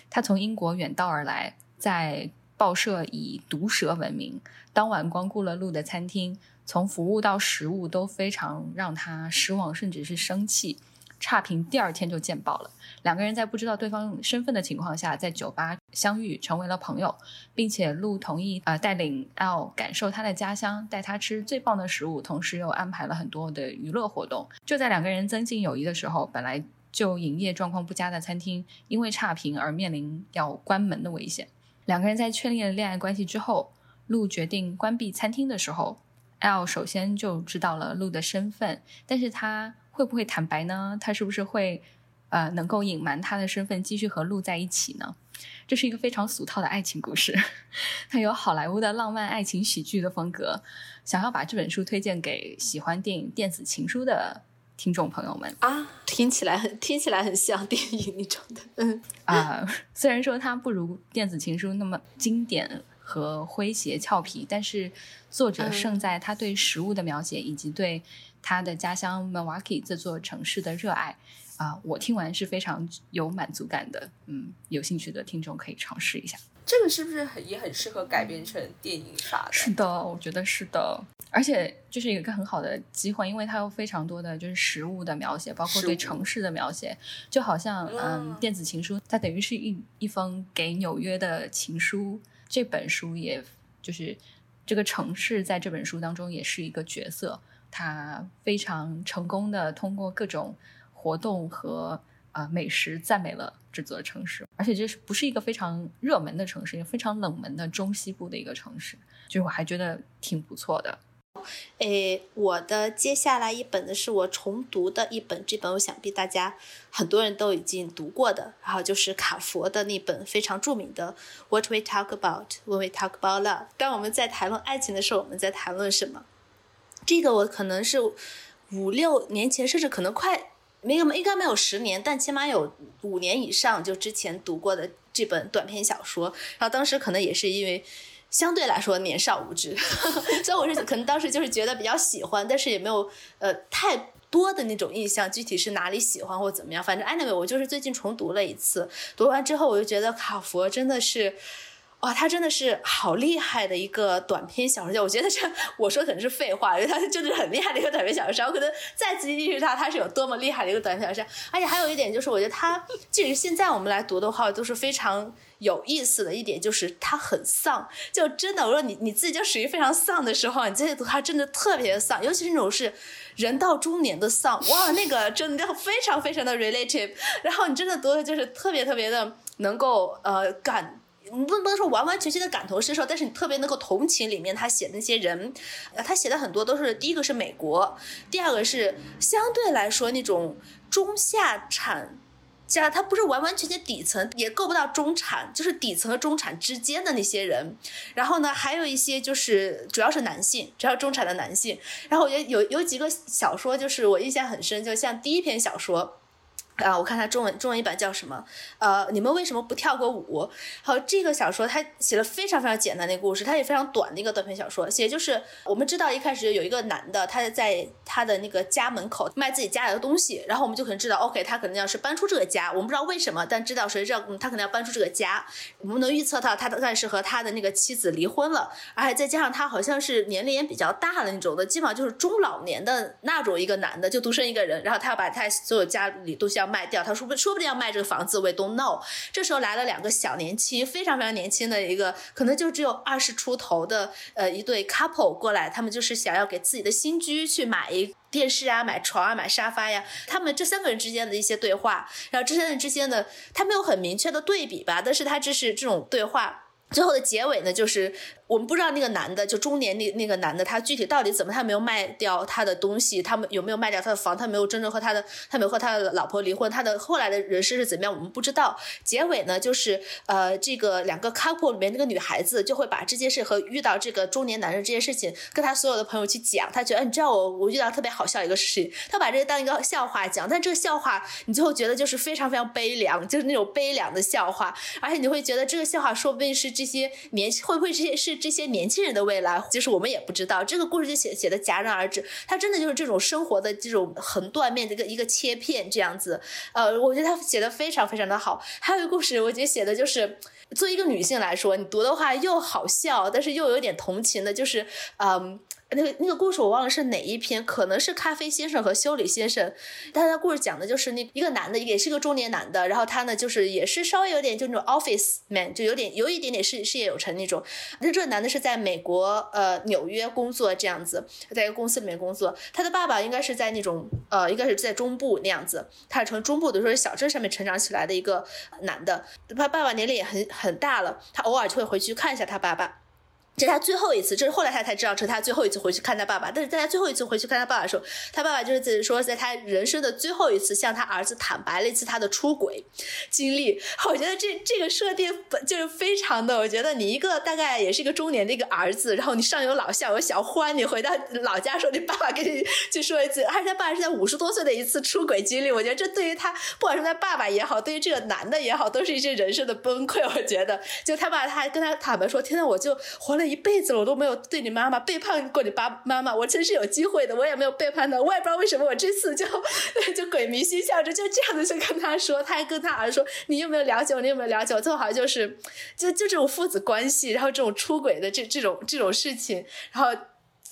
他从英国远道而来，在报社以毒舌闻名。当晚光顾了 Lu 的餐厅，从服务到食物都非常让他失望，甚至是生气。差评第二天就见报了。两个人在不知道对方身份的情况下，在酒吧相遇，成为了朋友，并且陆同意呃带领 L 感受他的家乡，带他吃最棒的食物，同时又安排了很多的娱乐活动。就在两个人增进友谊的时候，本来就营业状况不佳的餐厅，因为差评而面临要关门的危险。两个人在确立了恋爱关系之后，陆决定关闭餐厅的时候，L 首先就知道了陆的身份，但是他。会不会坦白呢？他是不是会呃能够隐瞒他的身份，继续和鹿在一起呢？这是一个非常俗套的爱情故事，<laughs> 它有好莱坞的浪漫爱情喜剧的风格。想要把这本书推荐给喜欢电影《电子情书》的听众朋友们啊，听起来很听起来很像电影那种的。嗯啊，<laughs> 虽然说它不如《电子情书》那么经典和诙谐俏皮，但是作者胜在他对食物的描写以及对。他的家乡 Milwaukee 这座城市的热爱啊，我听完是非常有满足感的。嗯，有兴趣的听众可以尝试一下。这个是不是很也很适合改编成电影啥的？是的，我觉得是的。而且就是一个很好的机会，因为它有非常多的就是食物的描写，包括对城市的描写，就好像嗯，电子情书，它等于是一一封给纽约的情书。这本书也就是这个城市在这本书当中也是一个角色，他非常成功的通过各种活动和啊美食赞美了这座城市，而且这是不是一个非常热门的城市，也非常冷门的中西部的一个城市，就是我还觉得挺不错的。诶，我的接下来一本呢是我重读的一本，这本我想必大家很多人都已经读过的，然后就是卡佛的那本非常著名的《What We Talk About When We Talk About Love》。当我们在谈论爱情的时候，我们在谈论什么？这个我可能是五六年前，甚至可能快没有，应该没有十年，但起码有五年以上，就之前读过的这本短篇小说。然后当时可能也是因为。相对来说年少无知，<laughs> 所以我是可能当时就是觉得比较喜欢，但是也没有呃太多的那种印象，具体是哪里喜欢或怎么样。反正 anyway，我就是最近重读了一次，读完之后我就觉得卡佛真的是，哇，他真的是好厉害的一个短篇小说家。我觉得这我说可能是废话，因为他就是很厉害的一个短篇小说家。我可能再次认识他，他是有多么厉害的一个短篇小说家。而且还有一点就是，我觉得他即使现在我们来读的话，都是非常。有意思的一点就是他很丧，就真的，我说你你自己就属于非常丧的时候，你这些读他真的特别丧，尤其是那种是人到中年的丧，哇，那个真的非常非常的 relative，然后你真的读的就是特别特别的能够呃感，你不能不能说完完全全的感同身受，但是你特别能够同情里面他写的那些人，呃，他写的很多都是第一个是美国，第二个是相对来说那种中下产。加他不是完完全全底层，也够不到中产，就是底层和中产之间的那些人。然后呢，还有一些就是主要是男性，主要中产的男性。然后我觉得有有几个小说，就是我印象很深，就像第一篇小说。啊，我看它中文中文一版叫什么？呃，你们为什么不跳个舞？好，这个小说它写了非常非常简单的故事，它也非常短的一个短篇小说。写就是我们知道一开始有一个男的，他在他的那个家门口卖自己家里的东西，然后我们就可能知道，OK，他可能要是搬出这个家，我们不知道为什么，但知道谁知道他可能要搬出这个家。我们能预测到他但是和他的那个妻子离婚了，而且再加上他好像是年龄也比较大的那种的，基本上就是中老年的那种一个男的，就独身一个人，然后他要把他所有家里东西要。卖掉，他说不，说不定要卖这个房子。We don't know。这时候来了两个小年轻，非常非常年轻的一个，可能就只有二十出头的，呃，一对 couple 过来，他们就是想要给自己的新居去买一电视啊，买床啊，买沙发呀。他们这三个人之间的一些对话，然后这三人之间的，他没有很明确的对比吧，但是他这是这种对话，最后的结尾呢，就是。我们不知道那个男的，就中年那那个男的，他具体到底怎么，他没有卖掉他的东西，他们有没有卖掉他的房，他没有真正和他的，他没有和他的老婆离婚，他的后来的人生是怎么样，我们不知道。结尾呢，就是呃，这个两个 couple 里面那个女孩子就会把这件事和遇到这个中年男人这件事情，跟他所有的朋友去讲，他觉得，哎你知道我我遇到特别好笑一个事情，他把这个当一个笑话讲，但这个笑话你最后觉得就是非常非常悲凉，就是那种悲凉的笑话，而且你会觉得这个笑话说不定是这些年会不会这些是。这些年轻人的未来，其实我们也不知道。这个故事就写写的戛然而止，它真的就是这种生活的这种横断面的一个一个切片这样子。呃，我觉得他写的非常非常的好。还有一个故事，我觉得写的就是作为一个女性来说，你读的话又好笑，但是又有点同情的，就是嗯。那个那个故事我忘了是哪一篇，可能是咖啡先生和修理先生。但他故事讲的就是那一个男的，也是个中年男的，然后他呢就是也是稍微有点就那种 office man，就有点有一点点事事业有成那种。那这个男的是在美国呃纽约工作这样子，在一个公司里面工作。他的爸爸应该是在那种呃应该是在中部那样子，他是从中部的说小镇上面成长起来的一个男的。他爸爸年龄也很很大了，他偶尔就会回去看一下他爸爸。这是他最后一次，这是后来他才知道，这是他最后一次回去看他爸爸。但是在他最后一次回去看他爸爸的时候，他爸爸就是说，在他人生的最后一次向他儿子坦白了一次他的出轨经历。我觉得这这个设定就是非常的，我觉得你一个大概也是一个中年的一个儿子，然后你上有老下有小，欢，你回到老家时候，你爸爸跟你去说一次，而且他爸是在五十多岁的一次出轨经历。我觉得这对于他，不管是他爸爸也好，对于这个男的也好，都是一些人生的崩溃。我觉得，就他爸他跟他坦白说，天呐，我就活了。了一辈子了，我都没有对你妈妈背叛过你爸妈妈，我真是有机会的，我也没有背叛他，我也不知道为什么我这次就 <laughs> 就鬼迷心窍，就就这样子就跟他说，他还跟他儿子说，你有没有了解我？你有没有了解我？最后好像就是就就这种父子关系，然后这种出轨的这这种这种事情，然后。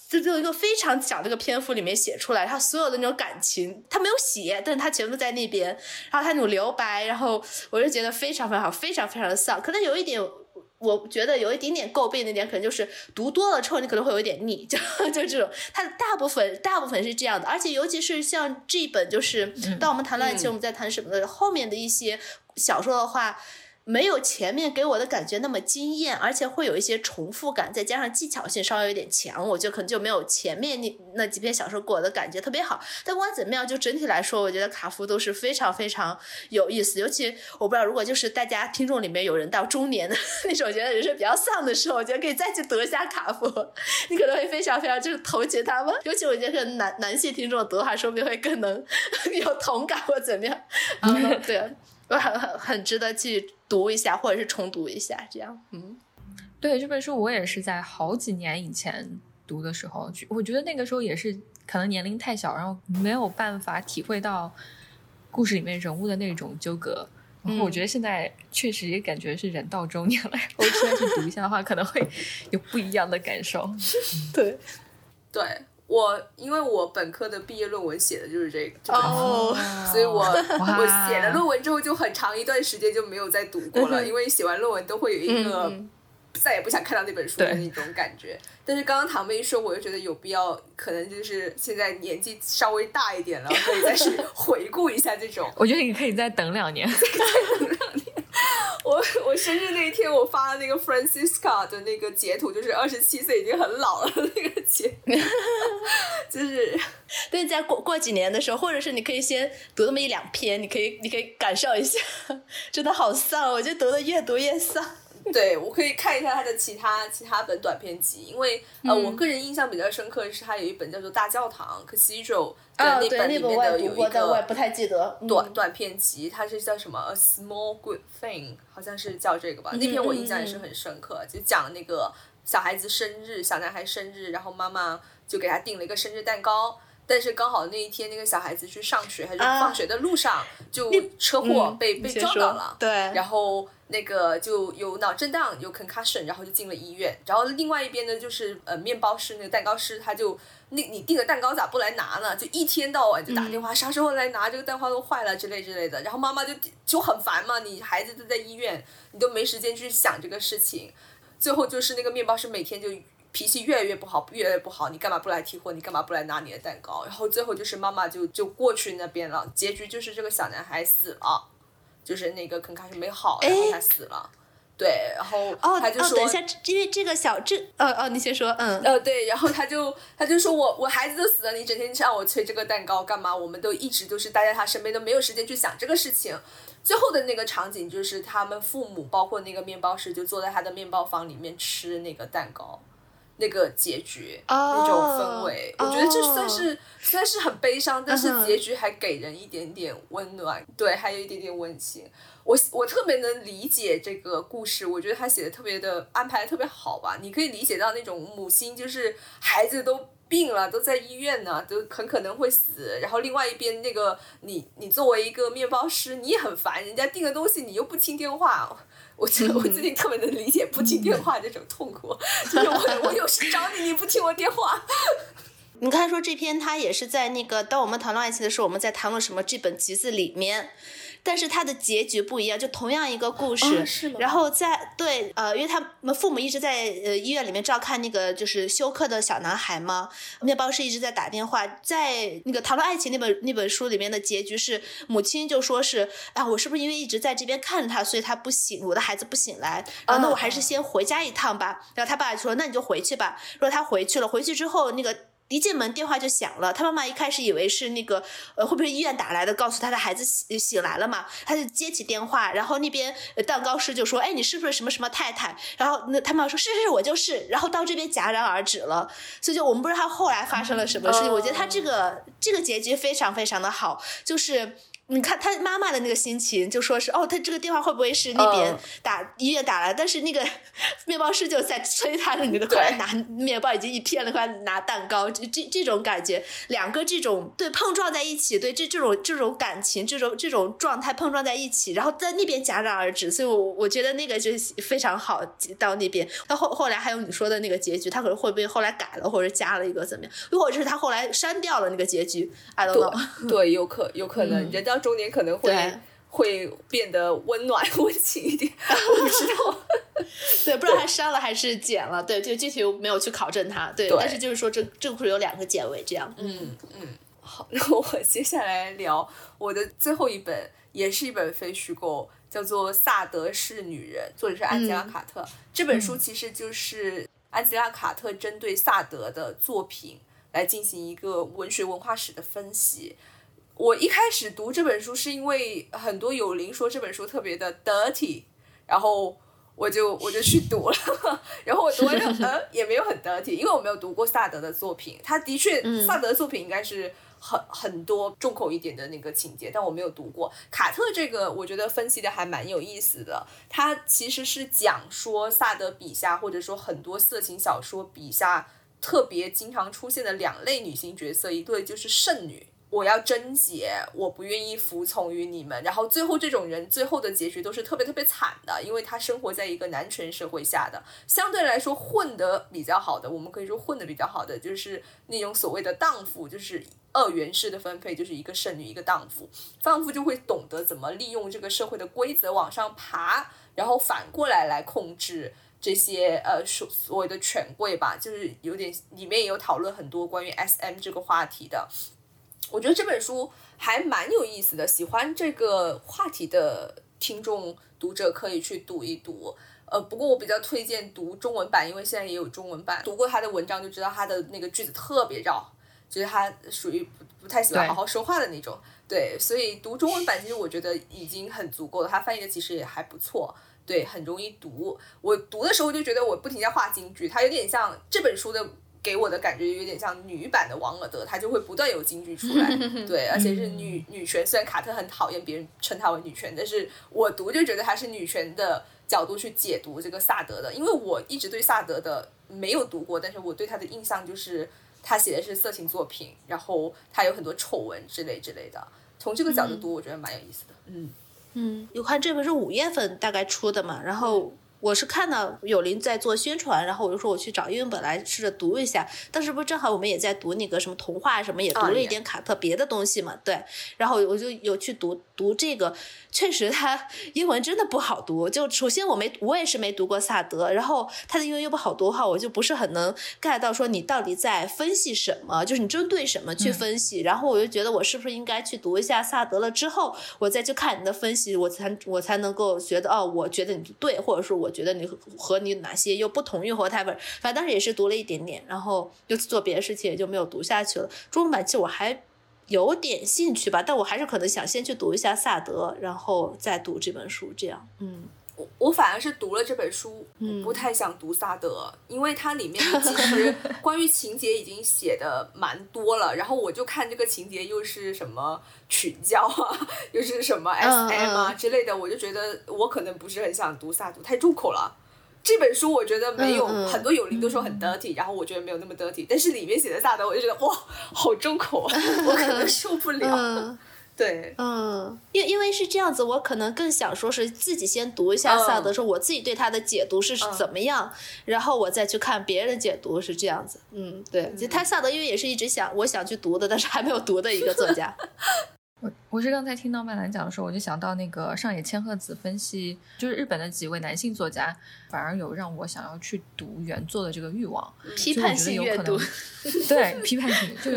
就就一个非常小的一个篇幅里面写出来，他所有的那种感情，他没有写，但是他全部在那边，然后他那种留白，然后我就觉得非常非常好，非常非常的丧。可能有一点，我觉得有一点点诟病的点，可能就是读多了之后，你可能会有一点腻，<laughs> 就就这种。它的大部分大部分是这样的，而且尤其是像这一本，就是当我们谈论爱情，我们在谈什么的后面的一些小说的话。没有前面给我的感觉那么惊艳，而且会有一些重复感，再加上技巧性稍微有点强，我觉得可能就没有前面那那几篇小说给我的感觉特别好。但不管怎么样，就整体来说，我觉得卡夫都是非常非常有意思。尤其我不知道，如果就是大家听众里面有人到中年的 <laughs> 那种，觉得人生比较丧的时候，我觉得可以再去读一下卡夫，<laughs> 你可能会非常非常就是同情他们。尤其我觉得男男性听众读的话，说不定会更能 <laughs> 有同感或怎么样。嗯，对，我很很很值得去。读一下，或者是重读一下，这样，嗯，对这本书，我也是在好几年以前读的时候，我觉得那个时候也是可能年龄太小，然后没有办法体会到故事里面人物的那种纠葛。然后我觉得现在确实也感觉是人到中年了，<laughs> 我现在去读一下的话，可能会有不一样的感受。<laughs> 对，对。我因为我本科的毕业论文写的就是这个，哦，所以我我写了论文之后就很长一段时间就没有再读过了，因为写完论文都会有一个再也不想看到那本书的那种感觉。但是刚刚唐妹一说，我又觉得有必要，可能就是现在年纪稍微大一点了，可以再去 <laughs> 回顾一下这种。我觉得你可以再等两年，<laughs> 再等两年。我我生日那一天，我发了那个 Francisca 的那个截图，就是二十七岁已经很老了那个截，就是对，在过过几年的时候，或者是你可以先读那么一两篇，你可以你可以感受一下，真的好丧，我觉得读的越读越丧。<laughs> 对，我可以看一下他的其他其他本短篇集，因为呃，我个人印象比较深刻的是他有一本叫做《大教堂》（Cathedral） 的那本里面的有一个不太记得短短篇集，它是叫什么《A Small Good Thing》，好像是叫这个吧。那篇我印象也是很深刻，就讲那个小孩子生日，小男孩生日，然后妈妈就给他订了一个生日蛋糕。但是刚好那一天，那个小孩子去上学还是放学的路上，就车祸被被撞到了。对，然后那个就有脑震荡，有 concussion，然后就进了医院。然后另外一边呢，就是呃，面包师那个蛋糕师，他就那你订的蛋糕咋不来拿呢？就一天到晚就打电话，啥时候来拿？这个蛋糕都坏了之类之类的。然后妈妈就就很烦嘛，你孩子都在医院，你都没时间去想这个事情。最后就是那个面包师每天就。脾气越来越不好，越来越不好。你干嘛不来提货？你干嘛不来拿你的蛋糕？然后最后就是妈妈就就过去那边了。结局就是这个小男孩死了，就是那个坑开始没好，然后他死了。对，然后哦他就说，等一下，因为这个小这，哦哦，你先说，嗯，呃对，然后他就他就说我我孩子都死了，你整天让我催这个蛋糕干嘛？我们都一直都是待在他身边，都没有时间去想这个事情。最后的那个场景就是他们父母，包括那个面包师，就坐在他的面包房里面吃那个蛋糕。那个结局，那种氛围，我觉得这算是虽然是很悲伤，但是结局还给人一点点温暖，对，还有一点点温情。我我特别能理解这个故事，我觉得他写的特别的安排的特别好吧。你可以理解到那种母亲就是孩子都病了，都在医院呢，都很可能会死。然后另外一边那个你你作为一个面包师，你也很烦，人家订的东西你又不听电话。我觉得我最近特别能理解不听电话这种痛苦，就是我我有事找你，你不听我电话。<laughs> 你刚才说这篇，他也是在那个当我们谈论爱情的时候，我们在谈论什么这本集子里面。但是它的结局不一样，就同样一个故事，然后在对呃，因为他们父母一直在呃医院里面照看那个就是休克的小男孩嘛，面包师一直在打电话，在那个讨论爱情那本那本书里面的结局是母亲就说是啊，我是不是因为一直在这边看着他，所以他不醒，我的孩子不醒来，然后，那我还是先回家一趟吧。然后他爸说，那你就回去吧。说他回去了，回去之后那个。一进门电话就响了，他妈妈一开始以为是那个呃会不会医院打来的，告诉他的孩子醒醒来了嘛，他就接起电话，然后那边蛋糕师就说，哎，你是不是什么什么太太？然后那他妈妈说，是是是，我就是，然后到这边戛然而止了，所以就我们不知道他后来发生了什么事情。我觉得他这个这个结局非常非常的好，就是。你看他妈妈的那个心情，就说是哦，他这个电话会不会是那边打医院打来？但是那个 <laughs> 面包师就在催他的那个，快拿面包已经一片了，快拿蛋糕，这这这种感觉，两个这种对碰撞在一起，对这这种这种感情，这种这种状态碰撞在一起，然后在那边戛然而止，所以我我觉得那个就非常好。到那边，他后后来还有你说的那个结局，他可能会不会后来改了，或者加了一个怎么样？又或者是他后来删掉了那个结局？I don't know。对，有可有可能人到。中年可能会会变得温暖 <laughs> 温情一点，<laughs> 我不知道，<laughs> 对，不知道他删了还是剪了，对，就具体没有去考证它，对，但是就是说这这故事有两个结尾，这样，嗯嗯，好，那我接下来聊我的最后一本，也是一本非虚构，叫做《萨德式女人》，作者是安吉拉·卡特。这本书其实就是安吉拉·卡特针对萨德的作品来进行一个文学文化史的分析。我一开始读这本书是因为很多友邻说这本书特别的 dirty，然后我就我就去读了，然后我读完 <laughs> 呃也没有很 dirty，因为我没有读过萨德的作品，他的确萨德的作品应该是很很多重口一点的那个情节，但我没有读过。卡特这个我觉得分析的还蛮有意思的，他其实是讲说萨德笔下或者说很多色情小说笔下特别经常出现的两类女性角色，一对就是剩女。我要贞洁，我不愿意服从于你们。然后最后这种人最后的结局都是特别特别惨的，因为他生活在一个男权社会下的，相对来说混得比较好的，我们可以说混得比较好的就是那种所谓的荡妇，就是二元式的分配，就是一个剩女一个荡妇。荡妇就会懂得怎么利用这个社会的规则往上爬，然后反过来来控制这些呃所所谓的权贵吧，就是有点里面也有讨论很多关于 S M 这个话题的。我觉得这本书还蛮有意思的，喜欢这个话题的听众读者可以去读一读。呃，不过我比较推荐读中文版，因为现在也有中文版。读过他的文章就知道他的那个句子特别绕，就是他属于不不太喜欢好好说话的那种。对，所以读中文版其实我觉得已经很足够了。他翻译的其实也还不错，对，很容易读。我读的时候就觉得我不停在画京剧，它有点像这本书的。给我的感觉有点像女版的王尔德，她就会不断有金句出来，<laughs> 对，而且是女女权。虽然卡特很讨厌别人称她为女权，但是我读就觉得她是女权的角度去解读这个萨德的，因为我一直对萨德的没有读过，但是我对他的印象就是他写的是色情作品，然后他有很多丑闻之类之类的。从这个角度读，我觉得蛮有意思的。嗯嗯，有看这本是五月份大概出的嘛，然后。我是看到有林在做宣传，然后我就说我去找英文本来试着读一下。当时不是正好我们也在读那个什么童话什么，也读了一点卡特别的东西嘛，对。然后我就有去读读这个，确实他 <laughs> 英文真的不好读。就首先我没我也是没读过萨德，然后他的英文又不好读的话，我就不是很能 get 到说你到底在分析什么，就是你针对什么去分析。然后我就觉得我是不是应该去读一下萨德了之后，我再去看你的分析，我才我才能够觉得哦，我觉得你对，或者说我。觉得你和你哪些又不同于 whatever，，反正当时也是读了一点点，然后又做别的事情，也就没有读下去了。中文版其实我还有点兴趣吧，但我还是可能想先去读一下萨德，然后再读这本书。这样，嗯，我我反而是读了这本书，不太想读萨德，因为它里面其实 <laughs> 关于情节已经写的蛮多了，然后我就看这个情节又是什么。群交啊，又是什么 SM 啊之类的，我就觉得我可能不是很想读萨德，太重口了。这本书我觉得没有很多友邻都说很 dirty，然后我觉得没有那么 dirty，但是里面写的萨德，我就觉得哇，好重口啊，我可能受不了。对，嗯，因因为是这样子，我可能更想说是自己先读一下萨德，说我自己对他的解读是怎么样，然后我再去看别人的解读是这样子。嗯，对，他萨德因为也是一直想我想去读的，但是还没有读的一个作家。<laughs> 我我是刚才听到曼兰讲的时候，我就想到那个上野千鹤子分析，就是日本的几位男性作家，反而有让我想要去读原作的这个欲望，批判性阅读，对批判性，就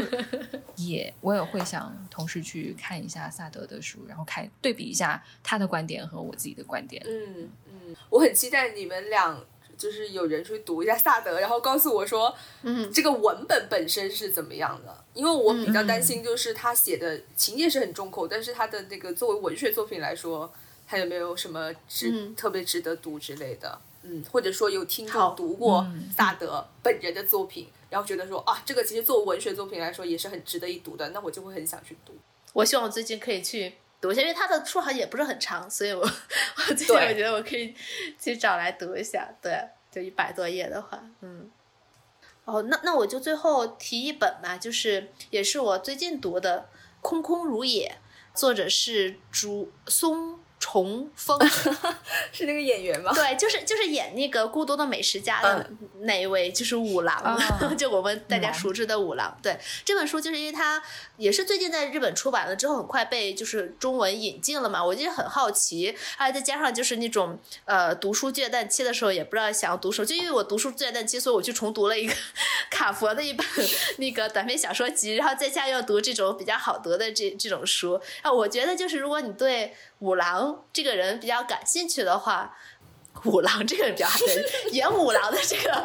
也我也会想同时去看一下萨德的书，然后看对比一下他的观点和我自己的观点。嗯嗯，我很期待你们俩。就是有人去读一下萨德，然后告诉我说，嗯，这个文本本身是怎么样的？因为我比较担心，就是他写的情节是很重口，但是他的那个作为文学作品来说，他有没有什么值特别值得读之类的？嗯，或者说有听众读过萨德本人的作品，然后觉得说啊，这个其实作为文学作品来说也是很值得一读的，那我就会很想去读。我希望我最近可以去。读一下，因为它的书好像也不是很长，所以我我最近我觉得我可以去找来读一下。对，就一百多页的话，嗯。哦，那那我就最后提一本吧，就是也是我最近读的《空空如也》，作者是竹松。重逢 <laughs> 是那个演员吗？对，就是就是演那个《孤独的美食家》的那一位，就是五郎，<laughs> 就我们大家熟知的五郎。对，这本书就是因为他也是最近在日本出版了之后，很快被就是中文引进了嘛。我就很好奇，还再加上就是那种呃读书倦怠期的时候，也不知道想要读什么，就因为我读书倦怠期，所以我去重读了一个 <laughs> 卡佛的一本那个短篇小说集，然后再加又读这种比较好读的这这种书啊。我觉得就是如果你对五郎这个人比较感兴趣的话，五郎这个人比较演五郎的这个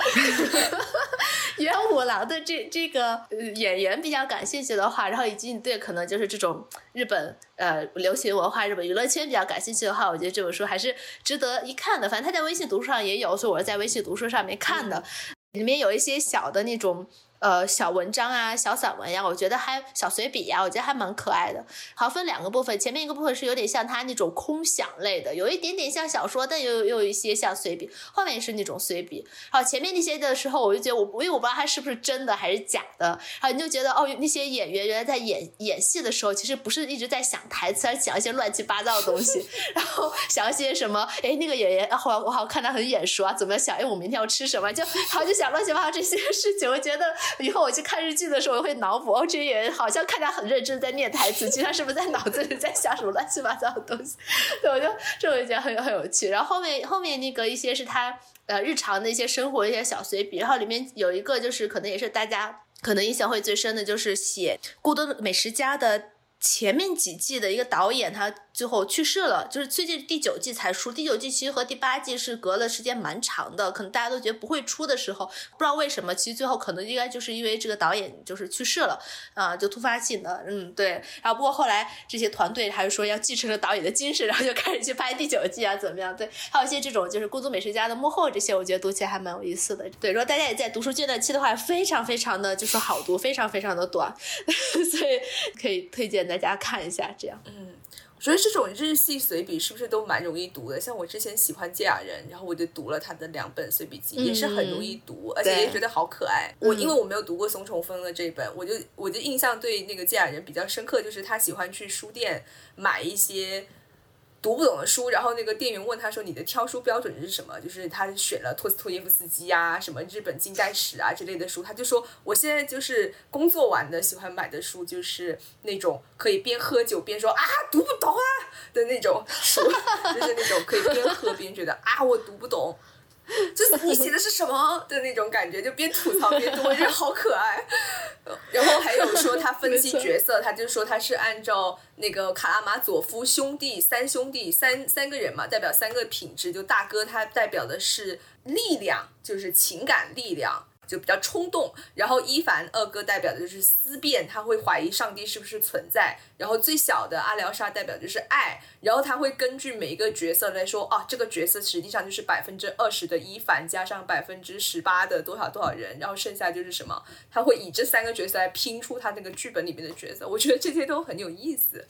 <laughs> 演五郎的这这个演员比较感兴趣的话，然后以及你对可能就是这种日本呃流行文化、日本娱乐圈比较感兴趣的话，我觉得这本书还是值得一看的。反正他在微信读书上也有，所以我是在微信读书上面看的，里面有一些小的那种。呃，小文章啊，小散文呀，我觉得还小随笔呀，我觉得还蛮可爱的。好，分两个部分，前面一个部分是有点像他那种空想类的，有一点点像小说，但又又有一些像随笔。后面是那种随笔。好，前面那些的时候，我就觉得我，因为我不知道他是不是真的还是假的。好，你就觉得哦，那些演员原来在演演戏的时候，其实不是一直在想台词，而想一些乱七八糟的东西，<laughs> 然后想一些什么，哎，那个演员，然后我好看他很眼熟啊，怎么想？哎，我明天要吃什么？就好就想乱七八糟这些事情，我觉得。以后我去看日剧的时候，我会脑补哦，这演员好像看起来很认真在念台词，其实他是不是在脑子里在想什么乱七八糟的东西？<laughs> 对，我就这我就觉得很很有趣。然后后面后面那个一些是他呃日常的一些生活一些小随笔，然后里面有一个就是可能也是大家可能印象会最深的，就是写《孤独美食家》的前面几季的一个导演他。最后去世了，就是最近第九季才出。第九季其实和第八季是隔了时间蛮长的，可能大家都觉得不会出的时候，不知道为什么，其实最后可能应该就是因为这个导演就是去世了啊，就突发性的，嗯，对。然后不过后来这些团队还是说要继承了导演的精神，然后就开始去拍第九季啊，怎么样？对，还有一些这种就是《孤独美食家》的幕后这些，我觉得读起来还蛮有意思的。对，如果大家也在读书阶段期的话，非常非常的就是好读，非常非常的短，<laughs> 所以可以推荐大家看一下，这样，嗯。我觉得这种日系随笔是不是都蛮容易读的？像我之前喜欢芥雅人，然后我就读了他的两本随笔集，也是很容易读，而且也觉得好可爱。我因为我没有读过松重丰的这本，我就我就印象对那个芥雅人比较深刻，就是他喜欢去书店买一些。读不懂的书，然后那个店员问他说：“你的挑书标准是什么？”就是他选了托斯托耶夫斯基啊，什么日本近代史啊之类的书。他就说：“我现在就是工作完的，喜欢买的书就是那种可以边喝酒边说啊读不懂啊的那种书，就是那种可以边喝边觉得啊我读不懂。” <laughs> 就是你写的是什么的那种感觉，就边吐槽边读，我觉得好可爱。<laughs> 然后还有说他分析角色，他就说他是按照那个卡拉马佐夫兄弟三兄弟三三个人嘛，代表三个品质，就大哥他代表的是力量，就是情感力量。就比较冲动，然后伊凡二哥代表的就是思辨，他会怀疑上帝是不是存在，然后最小的阿廖沙代表就是爱，然后他会根据每一个角色来说，啊，这个角色实际上就是百分之二十的伊凡加上百分之十八的多少多少人，然后剩下就是什么，他会以这三个角色来拼出他那个剧本里面的角色，我觉得这些都很有意思，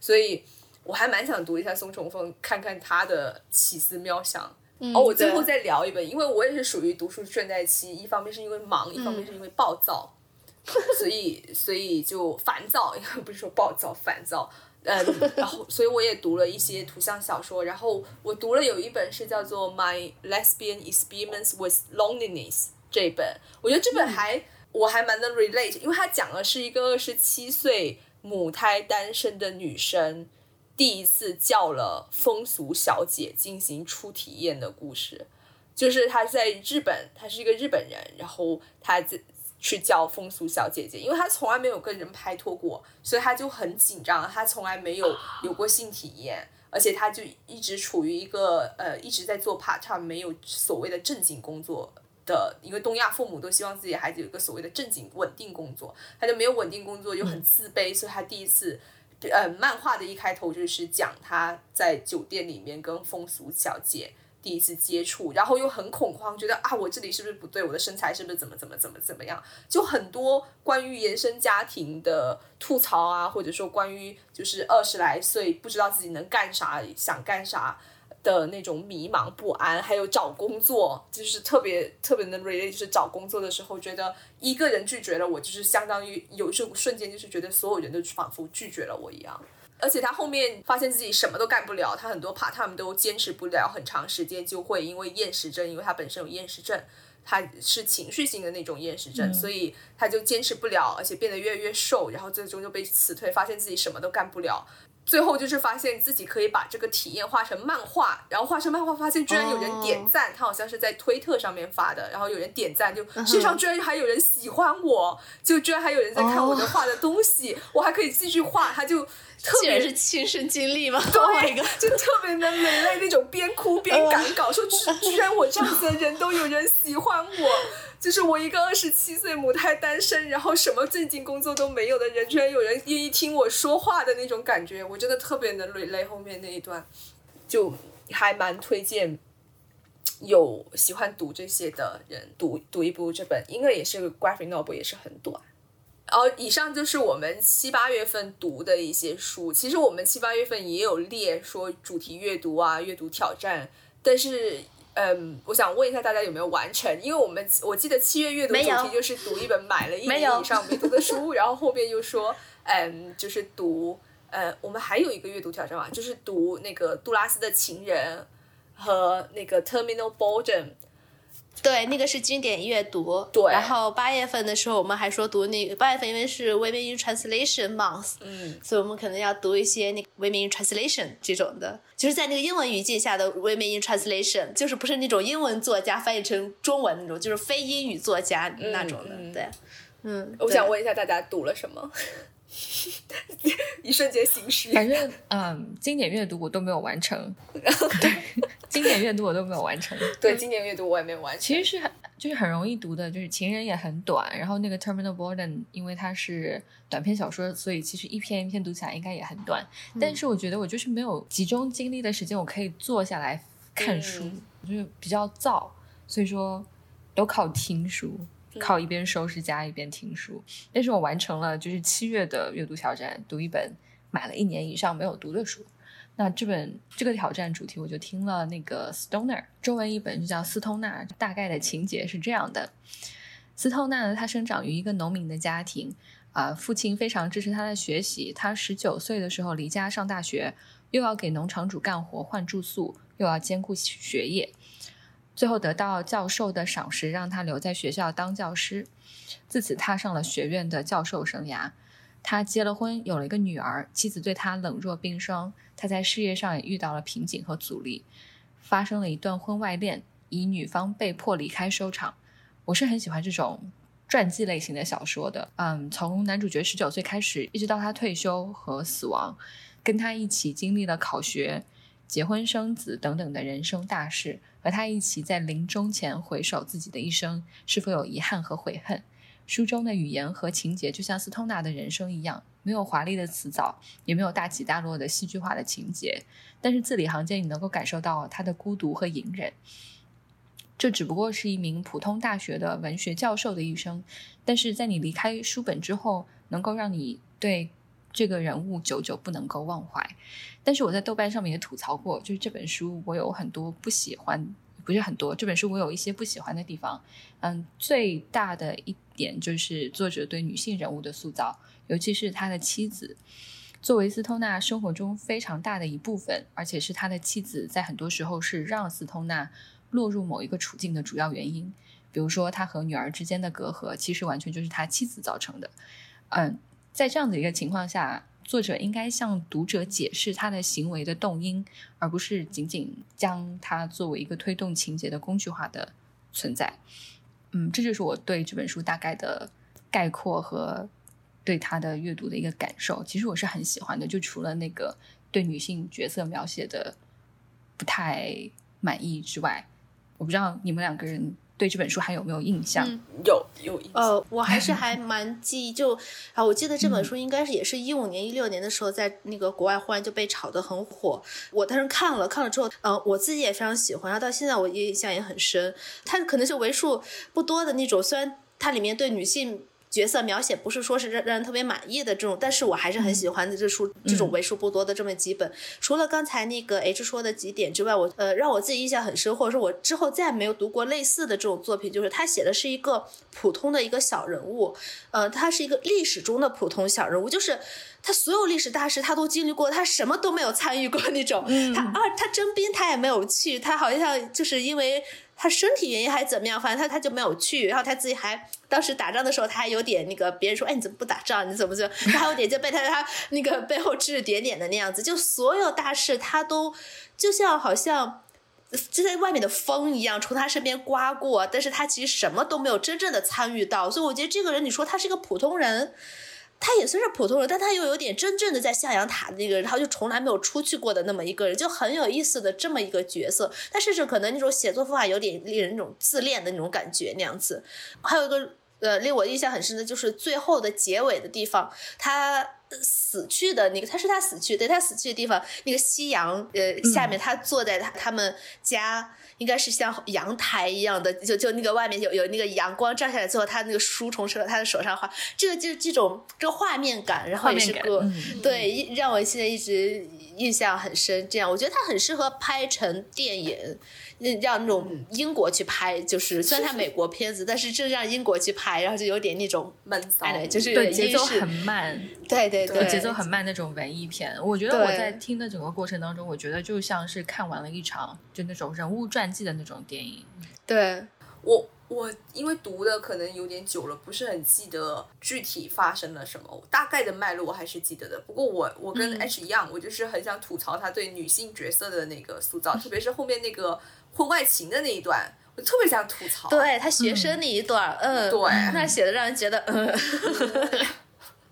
所以我还蛮想读一下松重丰，看看他的奇思妙想。哦，我最后再聊一本，因为我也是属于读书倦怠期，一方面是因为忙，一方面是因为暴躁，<laughs> 所以所以就烦躁，<laughs> 不是说暴躁，烦躁。嗯，然后所以我也读了一些图像小说，然后我读了有一本是叫做《My Lesbian Experience with Loneliness》这一本，我觉得这本还我还蛮能 relate，因为它讲的是一个二十七岁母胎单身的女生。第一次叫了风俗小姐进行初体验的故事，就是他在日本，他是一个日本人，然后他去叫风俗小姐姐，因为他从来没有跟人拍拖过，所以他就很紧张，他从来没有有过性体验，而且他就一直处于一个呃一直在做 part time，没有所谓的正经工作的，因为东亚父母都希望自己孩子有一个所谓的正经稳定工作，他就没有稳定工作，又很自卑，所以他第一次。呃，漫画的一开头就是讲他在酒店里面跟风俗小姐第一次接触，然后又很恐慌，觉得啊，我这里是不是不对？我的身材是不是怎么怎么怎么怎么样？就很多关于原生家庭的吐槽啊，或者说关于就是二十来岁不知道自己能干啥、想干啥的那种迷茫不安，还有找工作，就是特别特别能 relate，就是找工作的时候，觉得一个人拒绝了我，就是相当于有这种瞬间，就是觉得所有人都仿佛拒绝了我一样。而且他后面发现自己什么都干不了，他很多 part time 都坚持不了很长时间，就会因为厌食症，因为他本身有厌食症，他是情绪性的那种厌食症，所以他就坚持不了，而且变得越来越瘦，然后最终就被辞退，发现自己什么都干不了。最后就是发现自己可以把这个体验画成漫画，然后画成漫画，发现居然有人点赞，他好像是在推特上面发的，然后有人点赞，就世界上居然还有人喜欢我，就居然还有人在看我的画的东西，我还可以继续画，他就特别是亲身经历嘛？对，就特别能流泪那种，边哭边赶稿，说居居然我这样子的人都有人喜欢我。就是我一个二十七岁母胎单身，然后什么正经工作都没有的人，居然有人愿意听我说话的那种感觉，我真的特别能 relate 后面那一段，就还蛮推荐有喜欢读这些的人读读一部这本，应该也是个 graphic novel，也是很短。然后以上就是我们七八月份读的一些书，其实我们七八月份也有列说主题阅读啊、阅读挑战，但是。嗯，我想问一下大家有没有完成？因为我们我记得七月阅读主题就是读一本买了一年以上没读的书，然后后面又说，嗯，就是读，呃，我们还有一个阅读挑战嘛，就是读那个杜拉斯的情人和那个 Terminal Boredom。对，那个是经典阅读。对。然后八月份的时候，我们还说读那个八月份，因为是 Women in Translation Month，嗯，所以我们可能要读一些那个 Women in Translation 这种的，就是在那个英文语境下的 Women in Translation，就是不是那种英文作家翻译成中文那种，就是非英语作家那种的。对，嗯。我想问一下大家读了什么？<laughs> 一瞬间心虚。反正嗯，经典阅读我都没有完成。<laughs> 对，经典阅读我都没有完成。对，经典阅读我也没有完成。其实是很就是很容易读的，就是情人也很短。然后那个 Terminal Boredom，因为它是短篇小说，所以其实一篇一篇读起来应该也很短。但是我觉得我就是没有集中精力的时间，我可以坐下来看书，就是比较燥，所以说都靠听书。靠一边收拾家一边听书，但是我完成了就是七月的阅读挑战，读一本买了一年以上没有读的书。那这本这个挑战主题我就听了那个 Stoner，中文一本就叫斯通纳。大概的情节是这样的：斯通纳呢，他生长于一个农民的家庭，啊，父亲非常支持他的学习。他十九岁的时候离家上大学，又要给农场主干活换住宿，又要兼顾学业。最后得到教授的赏识，让他留在学校当教师，自此踏上了学院的教授生涯。他结了婚，有了一个女儿，妻子对他冷若冰霜。他在事业上也遇到了瓶颈和阻力，发生了一段婚外恋，以女方被迫离开收场。我是很喜欢这种传记类型的小说的，嗯，从男主角十九岁开始，一直到他退休和死亡，跟他一起经历了考学。结婚生子等等的人生大事，和他一起在临终前回首自己的一生，是否有遗憾和悔恨？书中的语言和情节就像斯通纳的人生一样，没有华丽的辞藻，也没有大起大落的戏剧化的情节，但是字里行间你能够感受到他的孤独和隐忍。这只不过是一名普通大学的文学教授的一生，但是在你离开书本之后，能够让你对。这个人物久久不能够忘怀，但是我在豆瓣上面也吐槽过，就是这本书我有很多不喜欢，不是很多，这本书我有一些不喜欢的地方。嗯，最大的一点就是作者对女性人物的塑造，尤其是他的妻子，作为斯通纳生活中非常大的一部分，而且是他的妻子在很多时候是让斯通纳落入某一个处境的主要原因。比如说他和女儿之间的隔阂，其实完全就是他妻子造成的。嗯。在这样的一个情况下，作者应该向读者解释他的行为的动因，而不是仅仅将它作为一个推动情节的工具化的存在。嗯，这就是我对这本书大概的概括和对他的阅读的一个感受。其实我是很喜欢的，就除了那个对女性角色描写的不太满意之外，我不知道你们两个人对这本书还有没有印象？有有印象。呃，我还是还蛮记忆，就啊，我记得这本书应该是也是一五年、一六年的时候，在那个国外忽然就被炒得很火。我当时看了看了之后，嗯，我自己也非常喜欢，然后到现在我印象也很深。它可能是为数不多的那种，虽然它里面对女性。角色描写不是说是让让人特别满意的这种，但是我还是很喜欢的这书这种为数不多的这么几本。除了刚才那个 H 说的几点之外，我呃让我自己印象很深，或者说我之后再也没有读过类似的这种作品，就是他写的是一个普通的一个小人物，呃，他是一个历史中的普通小人物，就是他所有历史大事他都经历过，他什么都没有参与过那种。他二他征兵他也没有去，他好像就是因为。他身体原因还是怎么样？反正他他就没有去，然后他自己还当时打仗的时候，他还有点那个别人说，哎，你怎么不打仗？你怎么就 <laughs> 他还有点就被他他那个背后指指点点的那样子。就所有大事他都就像好像就在外面的风一样从他身边刮过，但是他其实什么都没有真正的参与到。所以我觉得这个人，你说他是一个普通人。他也算是普通人，但他又有点真正的在向阳塔的那个人，然后就从来没有出去过的那么一个人，就很有意思的这么一个角色。他甚至可能那种写作方法有点令人那种自恋的那种感觉那样子。还有一个呃令我印象很深的就是最后的结尾的地方，他死去的那个，他是他死去，对他死去的地方，那个夕阳呃下面，他坐在他他们家。应该是像阳台一样的，就就那个外面有有那个阳光照下来之后，他那个书从他他的手上画，这个就是这种这个画面感，然后也是个对让我现在一直印象很深。这样，我觉得他很适合拍成电影。让那种英国去拍，就是虽然它美国片子，但是这让英国去拍，然后就有点那种闷骚，就是对节奏很慢，对对对，节奏很慢那种文艺片。我觉得我在听的整个过程当中，我觉得就像是看完了一场就那种人物传记的那种电影。对我我因为读的可能有点久了，不是很记得具体发生了什么，大概的脉络我还是记得的。不过我我跟 H 一样，我就是很想吐槽他对女性角色的那个塑造，特别是后面那个。婚外情的那一段，我特别想吐槽。对他学生那一段，嗯，对，那写的让人觉得，嗯，<laughs>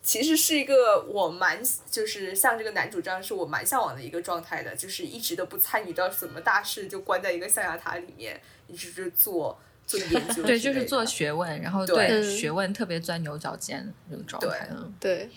其实是一个我蛮，就是像这个男主这样，是我蛮向往的一个状态的，就是一直都不参与到什么大事，就关在一个象牙塔里面，一直是做做研究。<laughs> 对，就是做学问，然后对学问特别钻牛角尖那种状态。对。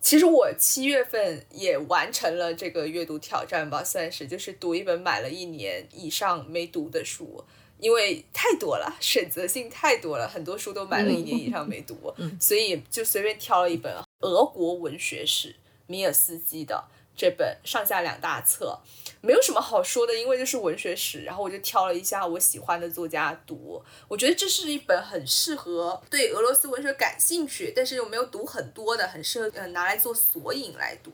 其实我七月份也完成了这个阅读挑战吧，算是就是读一本买了一年以上没读的书，因为太多了，选择性太多了，很多书都买了一年以上没读，所以就随便挑了一本俄国文学史米尔斯基的这本上下两大册。没有什么好说的，因为就是文学史，然后我就挑了一下我喜欢的作家读。我觉得这是一本很适合对俄罗斯文学感兴趣，但是又没有读很多的，很适合呃拿来做索引来读。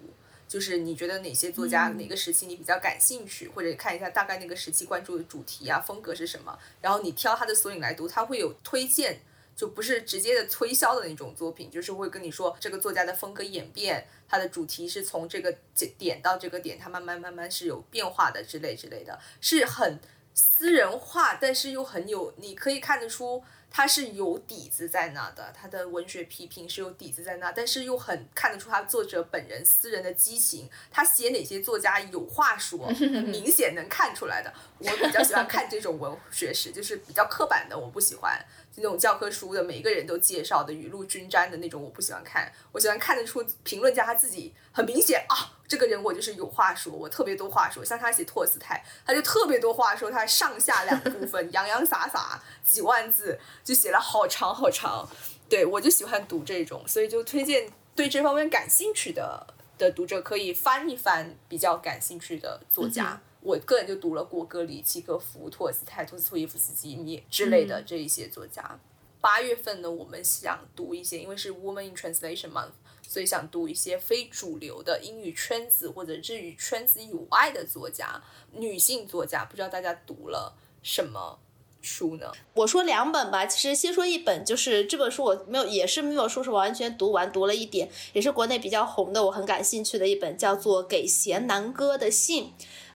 就是你觉得哪些作家哪个时期你比较感兴趣，或者看一下大概那个时期关注的主题啊风格是什么，然后你挑他的索引来读，他会有推荐。就不是直接的推销的那种作品，就是会跟你说这个作家的风格演变，他的主题是从这个点到这个点，他慢慢慢慢是有变化的之类之类的，是很私人化，但是又很有，你可以看得出。他是有底子在那的，他的文学批评是有底子在那，但是又很看得出他作者本人私人的激情。他写哪些作家有话说，<laughs> 明显能看出来的。我比较喜欢看这种文学史，就是比较刻板的，我不喜欢那种教科书的每个人都介绍的雨露均沾的那种，我不喜欢看。我喜欢看得出评论家他自己很明显啊。这个人我就是有话说，我特别多话说。像他写托斯泰，他就特别多话说，他上下两部分洋洋洒洒几万字，就写了好长好长。对我就喜欢读这种，所以就推荐对这方面感兴趣的的读者可以翻一翻比较感兴趣的作家。我个人就读了果戈里、契诃夫、托尔斯泰、托斯托耶夫斯基你之类的这一些作家。八月份呢，我们想读一些，因为是 Woman in Translation Month。所以想读一些非主流的英语圈子或者日语圈子以外的作家，女性作家，不知道大家读了什么书呢？我说两本吧，其实先说一本，就是这本书我没有，也是没有说是完全读完，读了一点，也是国内比较红的，我很感兴趣的一本，叫做《给贤南哥的信》。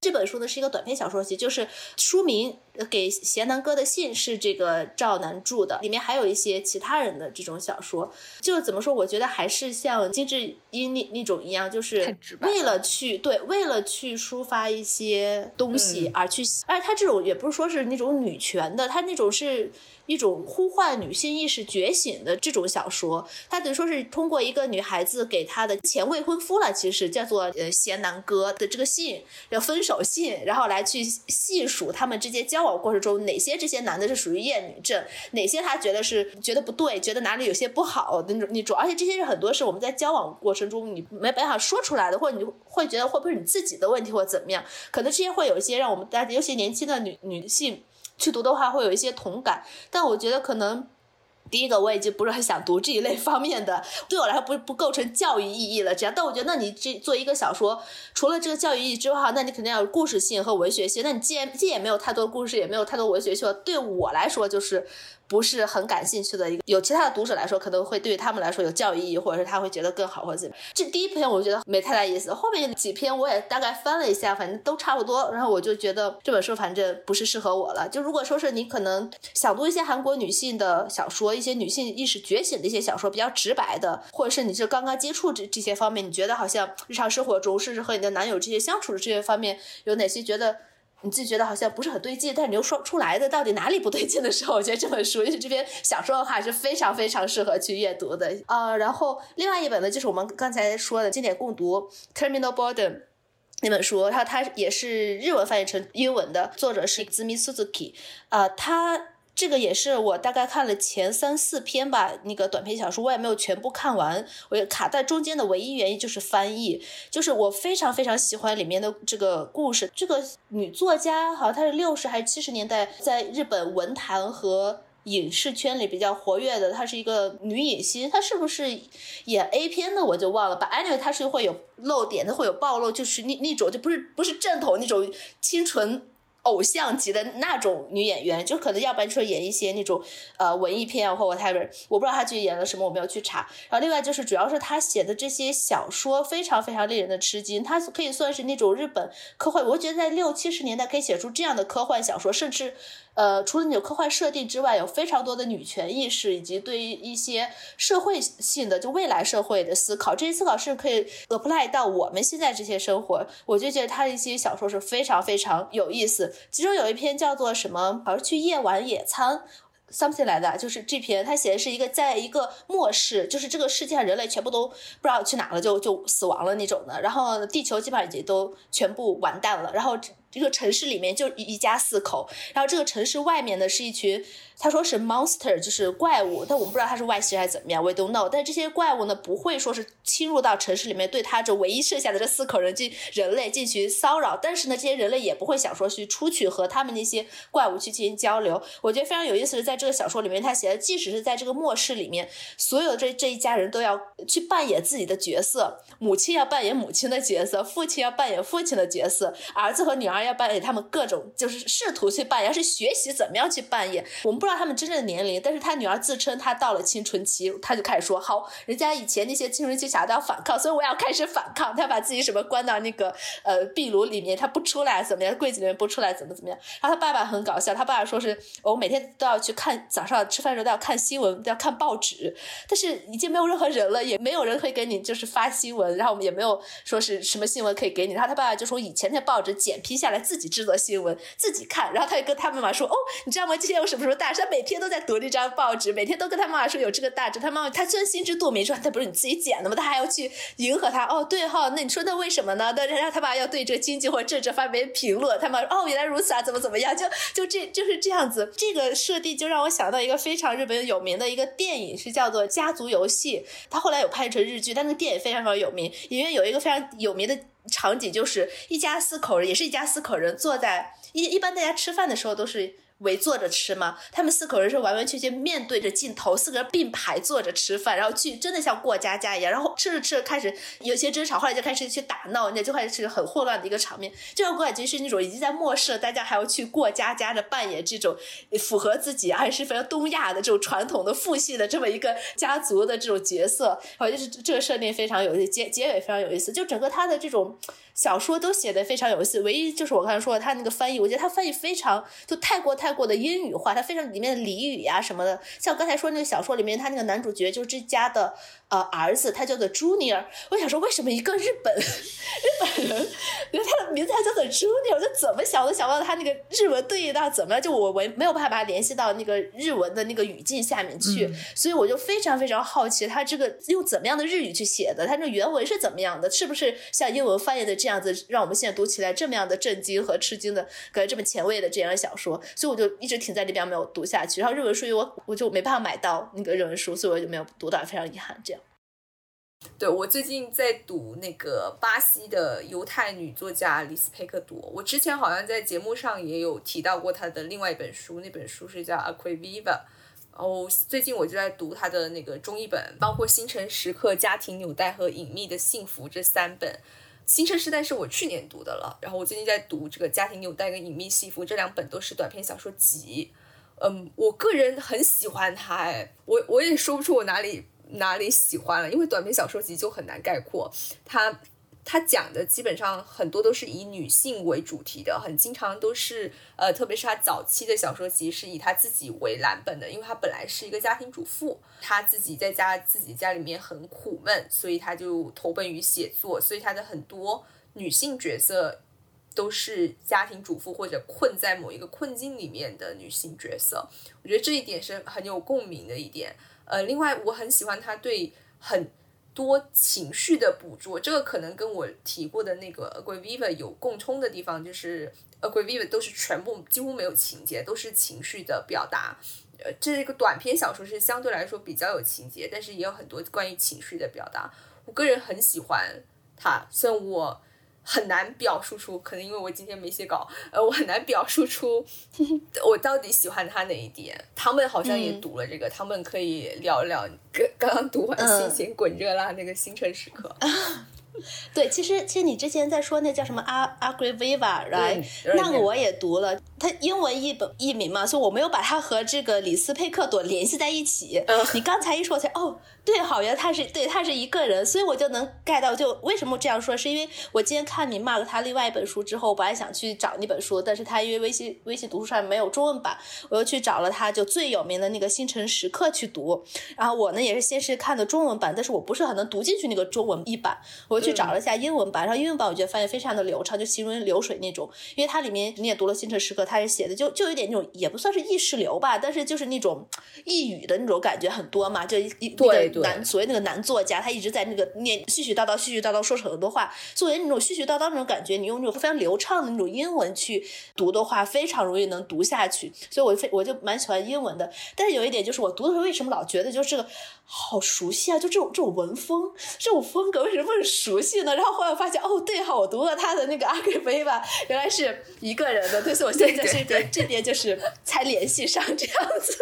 这本书呢是一个短篇小说集，就是书名给贤南哥的信是这个赵楠著的，里面还有一些其他人的这种小说。就怎么说，我觉得还是像金智英那那种一样，就是为了去对，为了去抒发一些东西而去，而且他这种也不是说是那种女权的，他那种是。一种呼唤女性意识觉醒的这种小说，它等于说是通过一个女孩子给她的前未婚夫了，其实叫做呃贤南哥的这个信，叫分手信，然后来去细数他们之间交往过程中哪些这些男的是属于厌女症，哪些他觉得是觉得不对，觉得哪里有些不好的那种那种，而且这些是很多是我们在交往过程中你没办法说出来的，或者你会觉得会不会是你自己的问题或怎么样，可能这些会有一些让我们大家尤其年轻的女女性。去读的话会有一些同感，但我觉得可能第一个我已经不是很想读这一类方面的，对我来说不不构成教育意义了。这样，但我觉得那你这做一个小说，除了这个教育意义之外，那你肯定要有故事性和文学性。那你既然既也没有太多故事，也没有太多文学性，对我来说就是。不是很感兴趣的一个，有其他的读者来说，可能会对于他们来说有教育意义，或者是他会觉得更好或者怎么。这第一篇我觉得没太大意思，后面几篇我也大概翻了一下，反正都差不多。然后我就觉得这本书反正不是适合我了。就如果说是你可能想读一些韩国女性的小说，一些女性意识觉醒的一些小说，比较直白的，或者是你是刚刚接触这这些方面，你觉得好像日常生活中，甚至和你的男友这些相处的这些方面，有哪些觉得？你自己觉得好像不是很对劲，但是你又说不出来的到底哪里不对劲的时候，我觉得这本书，因为这篇小说的话，是非常非常适合去阅读的啊。然后另外一本呢，就是我们刚才说的经典共读《Terminal Boredom》那本书，然后它也是日文翻译成英文的，作者是 Zumi Suzuki，啊，他。这个也是我大概看了前三四篇吧，那个短篇小说我也没有全部看完，我卡在中间的唯一原因就是翻译，就是我非常非常喜欢里面的这个故事。这个女作家好像她是六十还是七十年代在日本文坛和影视圈里比较活跃的，她是一个女影星，她是不是演 A 片的我就忘了吧。Anyway，她是会有露点的，会有暴露，就是那那种就不是不是正统那种清纯。偶像级的那种女演员，就可能要不然就说演一些那种呃文艺片啊或 whatever，我不知道她具体演了什么，我没有去查。然后另外就是主要是她写的这些小说非常非常令人的吃惊，她可以算是那种日本科幻，我觉得在六七十年代可以写出这样的科幻小说，甚至。呃，除了有科幻设定之外，有非常多的女权意识，以及对于一些社会性的就未来社会的思考，这些思考是可以 apply 到我们现在这些生活。我就觉得他的一些小说是非常非常有意思。其中有一篇叫做什么，好像去夜晚野餐，something 来的，就是这篇他写的是一个在一个末世，就是这个世界上人类全部都不知道去哪了，就就死亡了那种的，然后地球基本上已经都全部完蛋了，然后。这个城市里面就一家四口，然后这个城市外面呢是一群。他说是 monster，就是怪物，但我们不知道他是外星人还是怎么样，we don't know。但这些怪物呢，不会说是侵入到城市里面，对他这唯一剩下的这四口人进人类进行骚扰。但是呢，这些人类也不会想说去出去和他们那些怪物去进行交流。我觉得非常有意思的，在这个小说里面，他写的，即使是在这个末世里面，所有这这一家人都要去扮演自己的角色，母亲要扮演母亲的角色，父亲要扮演父亲的角色，儿子和女儿要扮演他们各种，就是试图去扮演，是学习怎么样去扮演。我们不。知道他们真正的年龄，但是他女儿自称她到了青春期，他就开始说：“好，人家以前那些青春期小孩要反抗，所以我要开始反抗。”他把自己什么关到那个呃壁炉里面，他不出来怎么样？柜子里面不出来怎么怎么样？然后他爸爸很搞笑，他爸爸说是我每天都要去看早上吃饭的时候都要看新闻，都要看报纸，但是已经没有任何人了，也没有人可以给你就是发新闻，然后我们也没有说是什么新闻可以给你。然后他爸爸就从以前的报纸剪批下来，自己制作新闻，自己看。然后他就跟他妈妈说：“哦，你知道吗？今天有什么什么大事？”他每天都在读那张报纸，每天都跟他妈妈说有这个大事。他妈妈他虽心知肚明，说他不是你自己剪的吗？他还要去迎合他。哦，对哈，那你说那为什么呢？那然后他爸要对这个经济或者政治发表评论。他妈说哦，原来如此啊，怎么怎么样？就就这就是这样子。这个设定就让我想到一个非常日本有名的一个电影，是叫做《家族游戏》。他后来有拍成日剧，但那个电影非常非常有名。里面有一个非常有名的场景，就是一家四口人，也是一家四口人坐在一一般大家吃饭的时候都是。围坐着吃吗？他们四口人是完完全全面对着镜头，四个人并排坐着吃饭，然后去真的像过家家一样，然后吃着吃着开始有些争吵，后来就开始去打闹，那就开始很混乱的一个场面。这让我感觉是那种已经在末世了，大家还要去过家家的扮演这种符合自己还是非常东亚的这种传统的父系的这么一个家族的这种角色，我就是这个设定非常有意思，结结尾非常有意思，就整个他的这种。小说都写的非常有意思，唯一就是我刚才说的他那个翻译，我觉得他翻译非常就太过太过的英语化，他非常里面的俚语呀什么的，像刚才说那个小说里面，他那个男主角就是这家的呃儿子，他叫做 Junior，我想说为什么一个日本 <laughs> 日本人，因为他的名字还叫做 Junior，我就怎么想都想不到他那个日文对应到怎么样，就我我没有办法把它联系到那个日文的那个语境下面去，所以我就非常非常好奇他这个用怎么样的日语去写的，他那原文是怎么样的，是不是像英文翻译的？这这样子让我们现在读起来这么样的震惊和吃惊的，感觉这么前卫的这样的小说，所以我就一直停在那边没有读下去。然后日文书我我就没办法买到那个日文书，所以我就没有读到，非常遗憾。这样，对我最近在读那个巴西的犹太女作家李斯佩克多，我之前好像在节目上也有提到过她的另外一本书，那本书是叫《a q u i Viva》。然后最近我就在读她的那个中译本，包括《星辰时刻》《家庭纽带》和《隐秘的幸福》这三本。新生时代是我去年读的了，然后我最近在读这个《家庭纽带》跟《隐秘幸福》这两本都是短篇小说集，嗯，我个人很喜欢它，哎，我我也说不出我哪里哪里喜欢了，因为短篇小说集就很难概括它。他讲的基本上很多都是以女性为主题的，很经常都是呃，特别是他早期的小说集是以他自己为蓝本的，因为他本来是一个家庭主妇，他自己在家自己家里面很苦闷，所以他就投奔于写作，所以他的很多女性角色都是家庭主妇或者困在某一个困境里面的女性角色，我觉得这一点是很有共鸣的一点。呃，另外我很喜欢他对很。多情绪的捕捉，这个可能跟我提过的那个《Agriviva》有共通的地方，就是《Agriviva》都是全部几乎没有情节，都是情绪的表达。呃，这个短篇小说是相对来说比较有情节，但是也有很多关于情绪的表达。我个人很喜欢它，虽然我。很难表述出，可能因为我今天没写稿，呃，我很难表述出我到底喜欢他哪一点。他们好像也读了这个，他们可以聊聊刚刚刚读完《新鲜滚热辣》那个《星辰时刻》。<laughs> 对，其实其实你之前在说那叫什么阿阿格维瓦，来那个我也读了，它英文译本译名嘛，所以我没有把它和这个李斯佩克朵联系在一起。你刚才一说才哦。对，好像他是对他是一个人，所以我就能 get 到，就为什么这样说，是因为我今天看你 Mark 他另外一本书之后，我本来想去找那本书，但是他因为微信微信读书上没有中文版，我又去找了他就最有名的那个《星辰时刻》去读，然后我呢也是先是看的中文版，但是我不是很能读进去那个中文译版，我又去找了一下英文版，然后英文版我觉得翻译非常的流畅，就行云流水那种，因为它里面你也读了《星辰时刻》，它是写的就就有点那种也不算是意识流吧，但是就是那种一语的那种感觉很多嘛，就一那个男所谓那个男。作家他一直在那个念絮絮叨叨絮絮叨叨说很多话，作为那种絮絮叨叨那种感觉，你用那种非常流畅的那种英文去读的话，非常容易能读下去。所以我非我就蛮喜欢英文的。但是有一点就是，我读的时候为什么老觉得就是这个好熟悉啊？就这种这种文风，这种风格为什么很熟悉呢？然后后来我发现，哦，对哈，我读了他的那个阿格菲吧，原来是一个人的。对，所以我现在这边这边就是才联系上这样子。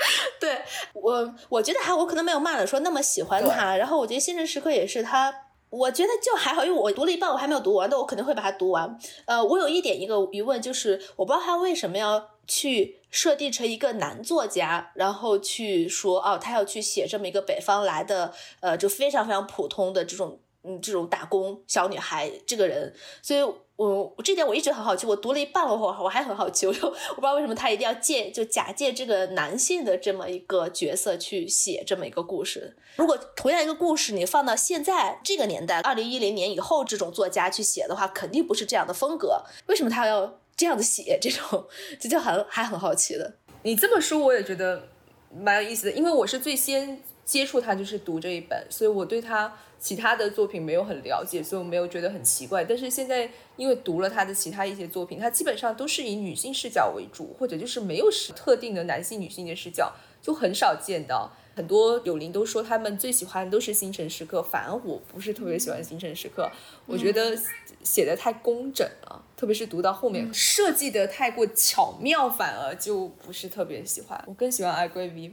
<laughs> 对我，我觉得还我可能没有骂的说那么喜欢他。然后我觉得《星辰时刻》也是他，我觉得就还好，因为我读了一半，我还没有读完，但我肯定会把它读完。呃，我有一点一个疑问，就是我不知道他为什么要去设定成一个男作家，然后去说哦，他要去写这么一个北方来的，呃，就非常非常普通的这种，嗯，这种打工小女孩这个人，所以。我这点我一直很好奇，我读了一半了，我我还很好奇，我就我不知道为什么他一定要借就假借这个男性的这么一个角色去写这么一个故事。如果同样一个故事你放到现在这个年代，二零一零年以后这种作家去写的话，肯定不是这样的风格。为什么他要这样子写？这种这就很还很好奇的。你这么说我也觉得蛮有意思的，因为我是最先接触他就是读这一本，所以我对他。其他的作品没有很了解，所以我没有觉得很奇怪。但是现在因为读了他的其他一些作品，他基本上都是以女性视角为主，或者就是没有特定的男性、女性的视角，就很少见到。很多友邻都说他们最喜欢的都是《星辰时刻》，反而我不是特别喜欢《星辰时刻》，我觉得写的太工整了，特别是读到后面设计的太过巧妙，反而就不是特别喜欢。我更喜欢《爱归 Viva》。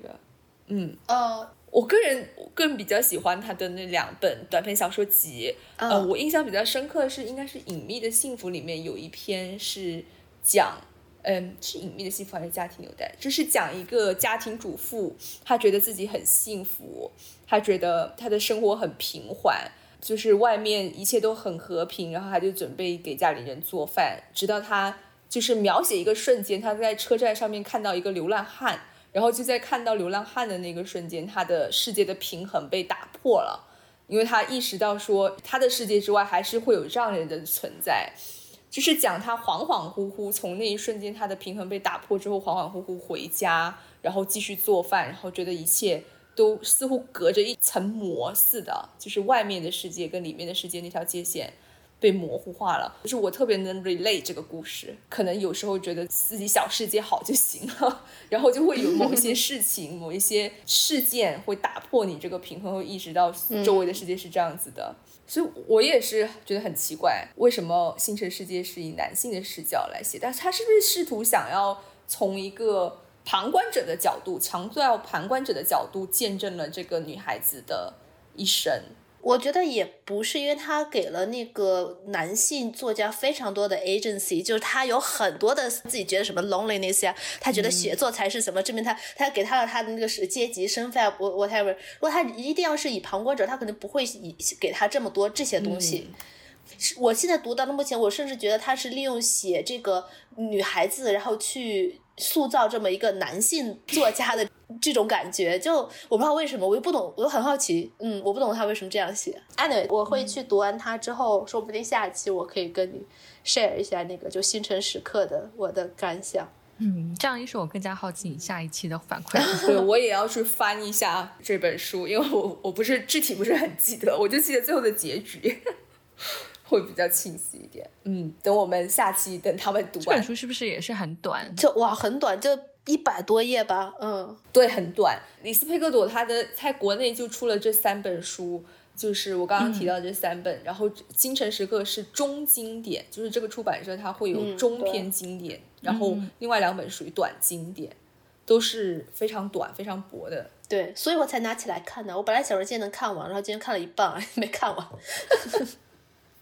嗯，呃，我个人我个人比较喜欢他的那两本短篇小说集。呃，嗯我印象比较深刻的是，应该是《隐秘的幸福》里面有一篇是讲。嗯，是隐秘的幸福还是家庭纽带？就是讲一个家庭主妇，她觉得自己很幸福，她觉得她的生活很平缓，就是外面一切都很和平，然后她就准备给家里人做饭，直到她就是描写一个瞬间，她在车站上面看到一个流浪汉，然后就在看到流浪汉的那个瞬间，他的世界的平衡被打破了，因为他意识到说，他的世界之外还是会有这样人的存在。就是讲他恍恍惚惚从那一瞬间，他的平衡被打破之后，恍恍惚惚回家，然后继续做饭，然后觉得一切都似乎隔着一层膜似的，就是外面的世界跟里面的世界那条界限被模糊化了。就是我特别能 relate 这个故事，可能有时候觉得自己小世界好就行了，然后就会有某一些事情、某一些事件会打破你这个平衡，会意识到周围的世界是这样子的。所以我也是觉得很奇怪，为什么《星辰世界》是以男性的视角来写？但是他是不是试图想要从一个旁观者的角度，强调旁观者的角度，见证了这个女孩子的一生？我觉得也不是，因为他给了那个男性作家非常多的 agency，就是他有很多的自己觉得什么 loneliness 呀、他觉得写作才是什么，证明他他给他了他的那个是阶级身份啊我 whatever。如果他一定要是以旁观者，他可能不会以给他这么多这些东西。是我现在读到的目前，我甚至觉得他是利用写这个女孩子，然后去塑造这么一个男性作家的这种感觉。就我不知道为什么，我又不懂，我又很好奇，嗯，我不懂他为什么这样写。Anyway，我会去读完它之后，说不定下一期我可以跟你 share 一下那个就星辰时刻的我的感想。嗯，这样一说，我更加好奇你下一期的反馈。<laughs> 对我也要去翻一下这本书，因为我我不是具体不是很记得，我就记得最后的结局会比较清晰一点。嗯，等我们下期等他们读完这本，书是不是也是很短？就哇，很短，就一百多页吧，嗯。对，很短。李斯佩克朵他的在国内就出了这三本书，就是我刚刚提到这三本，然后《京城时刻》是中经典，就是这个出版社它会有嗯中篇经典，然后另外两本属于短经典，都是非常短、非常薄的。对，所以我才拿起来看的。我本来想着今天能看完，然后今天看了一半，<laughs> 没看完。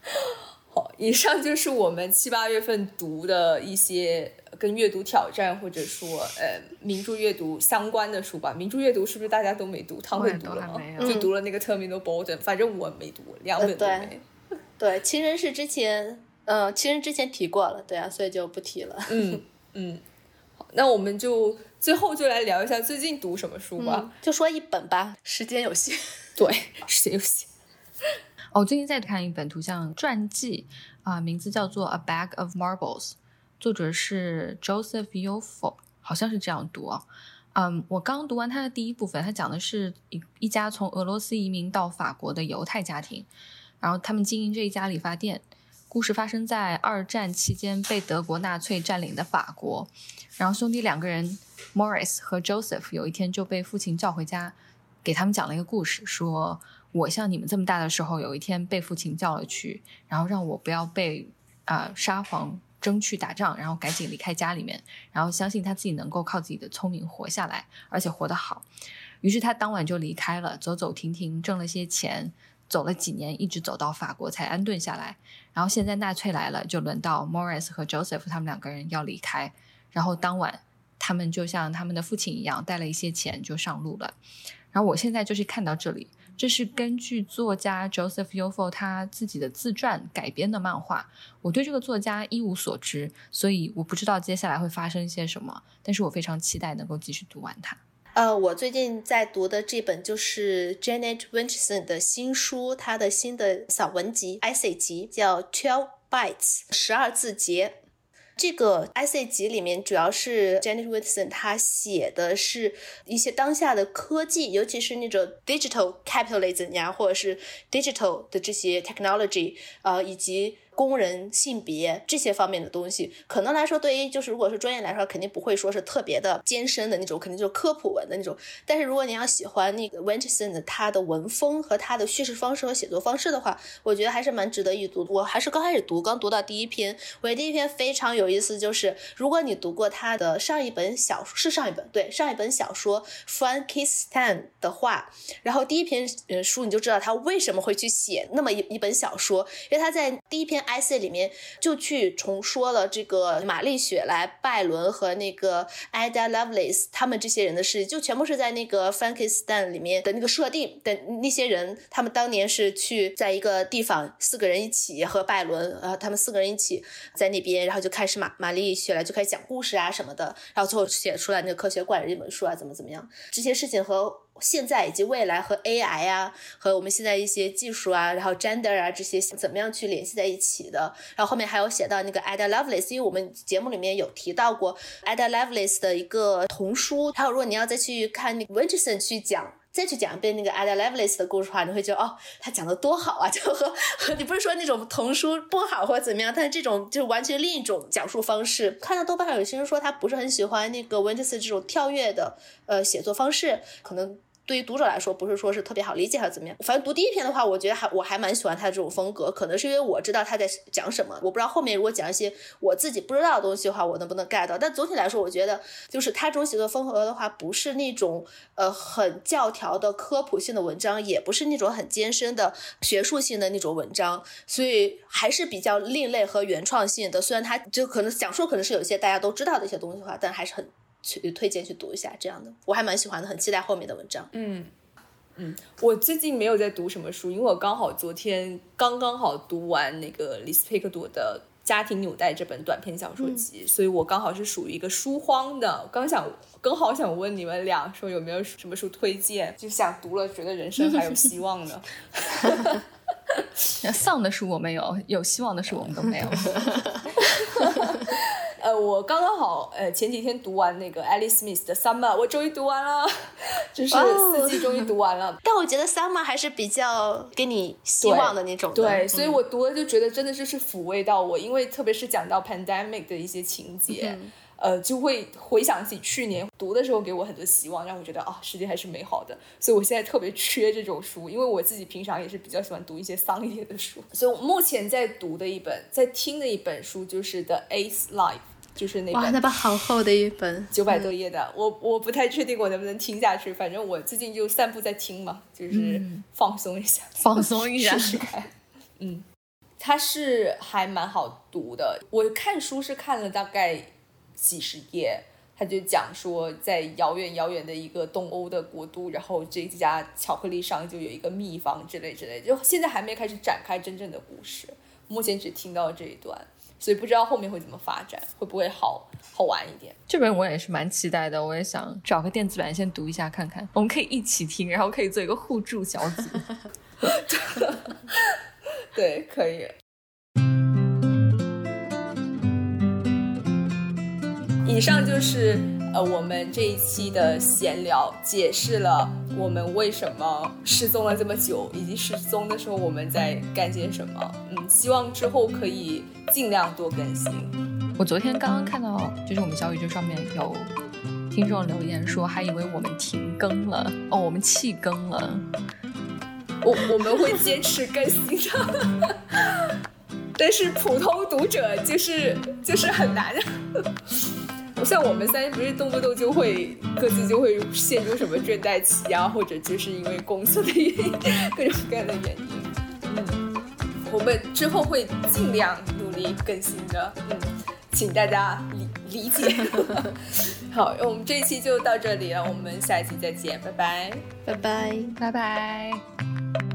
<laughs> 好，以上就是我们七八月份读的一些跟阅读挑战或者说呃名著阅读相关的书吧。名著阅读是不是大家都没读？汤会读了吗还没？有就读了那个《Terminal Bolton》，反正我没读，两本都呃没。<laughs> 对，其实是之前，呃，其实之前提过了，对啊，所以就不提了。嗯嗯，好，那我们就最后就来聊一下最近读什么书吧。嗯，就说一本吧，时间有限。<laughs> 对，时间有写？我最近在看一本图像传记啊、名字叫做《A Bag of Marbles》，作者是 Joseph Yofo，好像是这样读啊。嗯，我刚读完他的第一部分，他讲的是一一家从俄罗斯移民到法国的犹太家庭，然后他们经营这一家理发店。故事发生在二战期间被德国纳粹占领的法国，然后兄弟两个人 Morris 和 Joseph 有一天就被父亲叫回家，给他们讲了一个故事，说我像你们这么大的时候，有一天被父亲叫了去，然后让我不要被啊、沙皇争去打仗，然后赶紧离开家里面，然后相信他自己能够靠自己的聪明活下来，而且活得好。于是他当晚就离开了，走走停停，挣了些钱，走了几年，一直走到法国才安顿下来。然后现在纳粹来了，就轮到 Morris 和 Joseph 他们两个人要离开。然后当晚，他们就像他们的父亲一样，带了一些钱就上路了。然后我现在就是看到这里，这是根据作家 Joseph Yofo 他自己的自传改编的漫画。我对这个作家一无所知，所以我不知道接下来会发生些什么，但是我非常期待能够继续读完它。呃，我最近在读的这本就是 Janet Winchson 的新书，她的新的散文集 essay 集叫 Twelve Bytes 十二字节。这个 I C 集里面主要是 Janet Winchson 她写的是一些当下的科技，尤其是那种 digital capitalism 呀，或者是 digital 的这些 technology，呃，以及工人性别这些方面的东西，可能来说对于就是如果是专业来说，肯定不会说是特别的艰深的那种，肯定就是科普文的那种。但是如果你要喜欢那个 Winterson 他的文风和他的叙事方式和写作方式的话，我觉得还是蛮值得一读。我还是刚开始读，刚读到第一篇，我觉得第一篇非常有意思，就是如果你读过他的上一本小说是上一本对上一本小说 Frankistan 的话，然后第一篇呃书你就知道他为什么会去写那么一一本小说，因为他在第一篇 I C 里面就去重说了这个玛丽雪莱、拜伦和那个 Ada Lovelace 他们这些人的事，就全部是在那个 Frankistan 里面的那个设定的那些人，他们当年是去在一个地方四个人一起和拜伦，呃，他们四个人一起在那边，然后就开始玛玛丽雪莱就开始讲故事啊什么的，然后最后写出来那个科学怪人这本书啊，怎么怎么样，这些事情和。现在以及未来和 AI 啊，和我们现在一些技术啊，然后 gender 啊这些怎么样去联系在一起的？然后后面还有写到那个 Ada Lovelace，因为我们节目里面有提到过 Ada Lovelace 的一个童书。还有如果你要再去看那个 Winterson 去讲，再去讲一遍那个 Ada Lovelace 的故事的话，你会觉得哦，他讲的多好啊！<laughs> 就和和你不是说那种童书不好或者怎么样，但是这种就完全另一种讲述方式。看到豆瓣上有些人说他不是很喜欢那个 Winterson 这种跳跃的呃写作方式，可能。对于读者来说，不是说是特别好理解还是怎么样。反正读第一篇的话，我觉得还我还蛮喜欢他的这种风格。可能是因为我知道他在讲什么，我不知道后面如果讲一些我自己不知道的东西的话，我能不能 get 到。但总体来说，我觉得就是他这种写作风格的话，不是那种呃很教条的科普性的文章，也不是那种很艰深的学术性的那种文章，所以还是比较另类和原创性的。虽然他就可能讲述可能是有些大家都知道的一些东西的话，但还是很。去推荐去读一下这样的，我还蛮喜欢的，很期待后面的文章。嗯嗯，我最近没有在读什么书，因为我刚好昨天刚刚好读完那个李斯佩克朵的《家庭纽带》这本短篇小说集，所以我刚好是属于一个书荒的。刚想刚好想问你们俩，说有没有什么书推荐？就想读了，觉得人生还有希望呢。<laughs> <laughs> <laughs> 丧的书我没有，有希望的书我们都没有。呃，我刚刚好，呃，前几天读完那个 Alice Smith 的 Summer，我终于读完了，<laughs> 就是四季终于读完了。<laughs> 但我觉得 Summer 还是比较给你希望的那种。对，所以我读了就觉得真的就是抚慰到我，因为特别是讲到 pandemic 的一些情节。呃，就会回想起去年读的时候给我很多希望，让我觉得啊，世界还是美好的。所以我现在特别缺这种书，因为我自己平常也是比较喜欢读一些丧一点的书。<laughs> 所以我目前在读的一本，在听的一本书就是《The Eighth Life》，就是那本哇，那本好厚的一本，<laughs> 九百多页的。我我不太确定我能不能听下去，反正我最近就散步在听嘛，就是放松一下，放松一下，试试看。嗯，它是还蛮好读的。我看书是看了大概。几十页，他就讲说，在遥远遥远的一个东欧的国度，然后这家巧克力商就有一个秘方之类之类，就现在还没开始展开真正的故事，目前只听到这一段，所以不知道后面会怎么发展，会不会好好玩一点。这本我也是蛮期待的，我也想找个电子版先读一下看看，我们可以一起听，然后可以做一个互助小组。<laughs> 对，可以。以上就是呃我们这一期的闲聊，解释了我们为什么失踪了这么久，以及失踪的时候我们在干些什么。嗯，希望之后可以尽量多更新。我昨天刚刚看到，就是我们小宇宙上面有听众留言说，还以为我们停更了哦，我们弃更了。我我们会坚持更新的，<laughs> 但是普通读者就是就是很难。像我们三不是动不动就会各自就会陷入什么倦怠期啊，或者就是因为工作的原因，<laughs> 各种各样的原因。嗯，我们之后会尽量努力更新的。嗯，请大家理理解。<laughs> 好，我们这一期就到这里了，我们下一期再见，拜拜，拜拜，拜拜。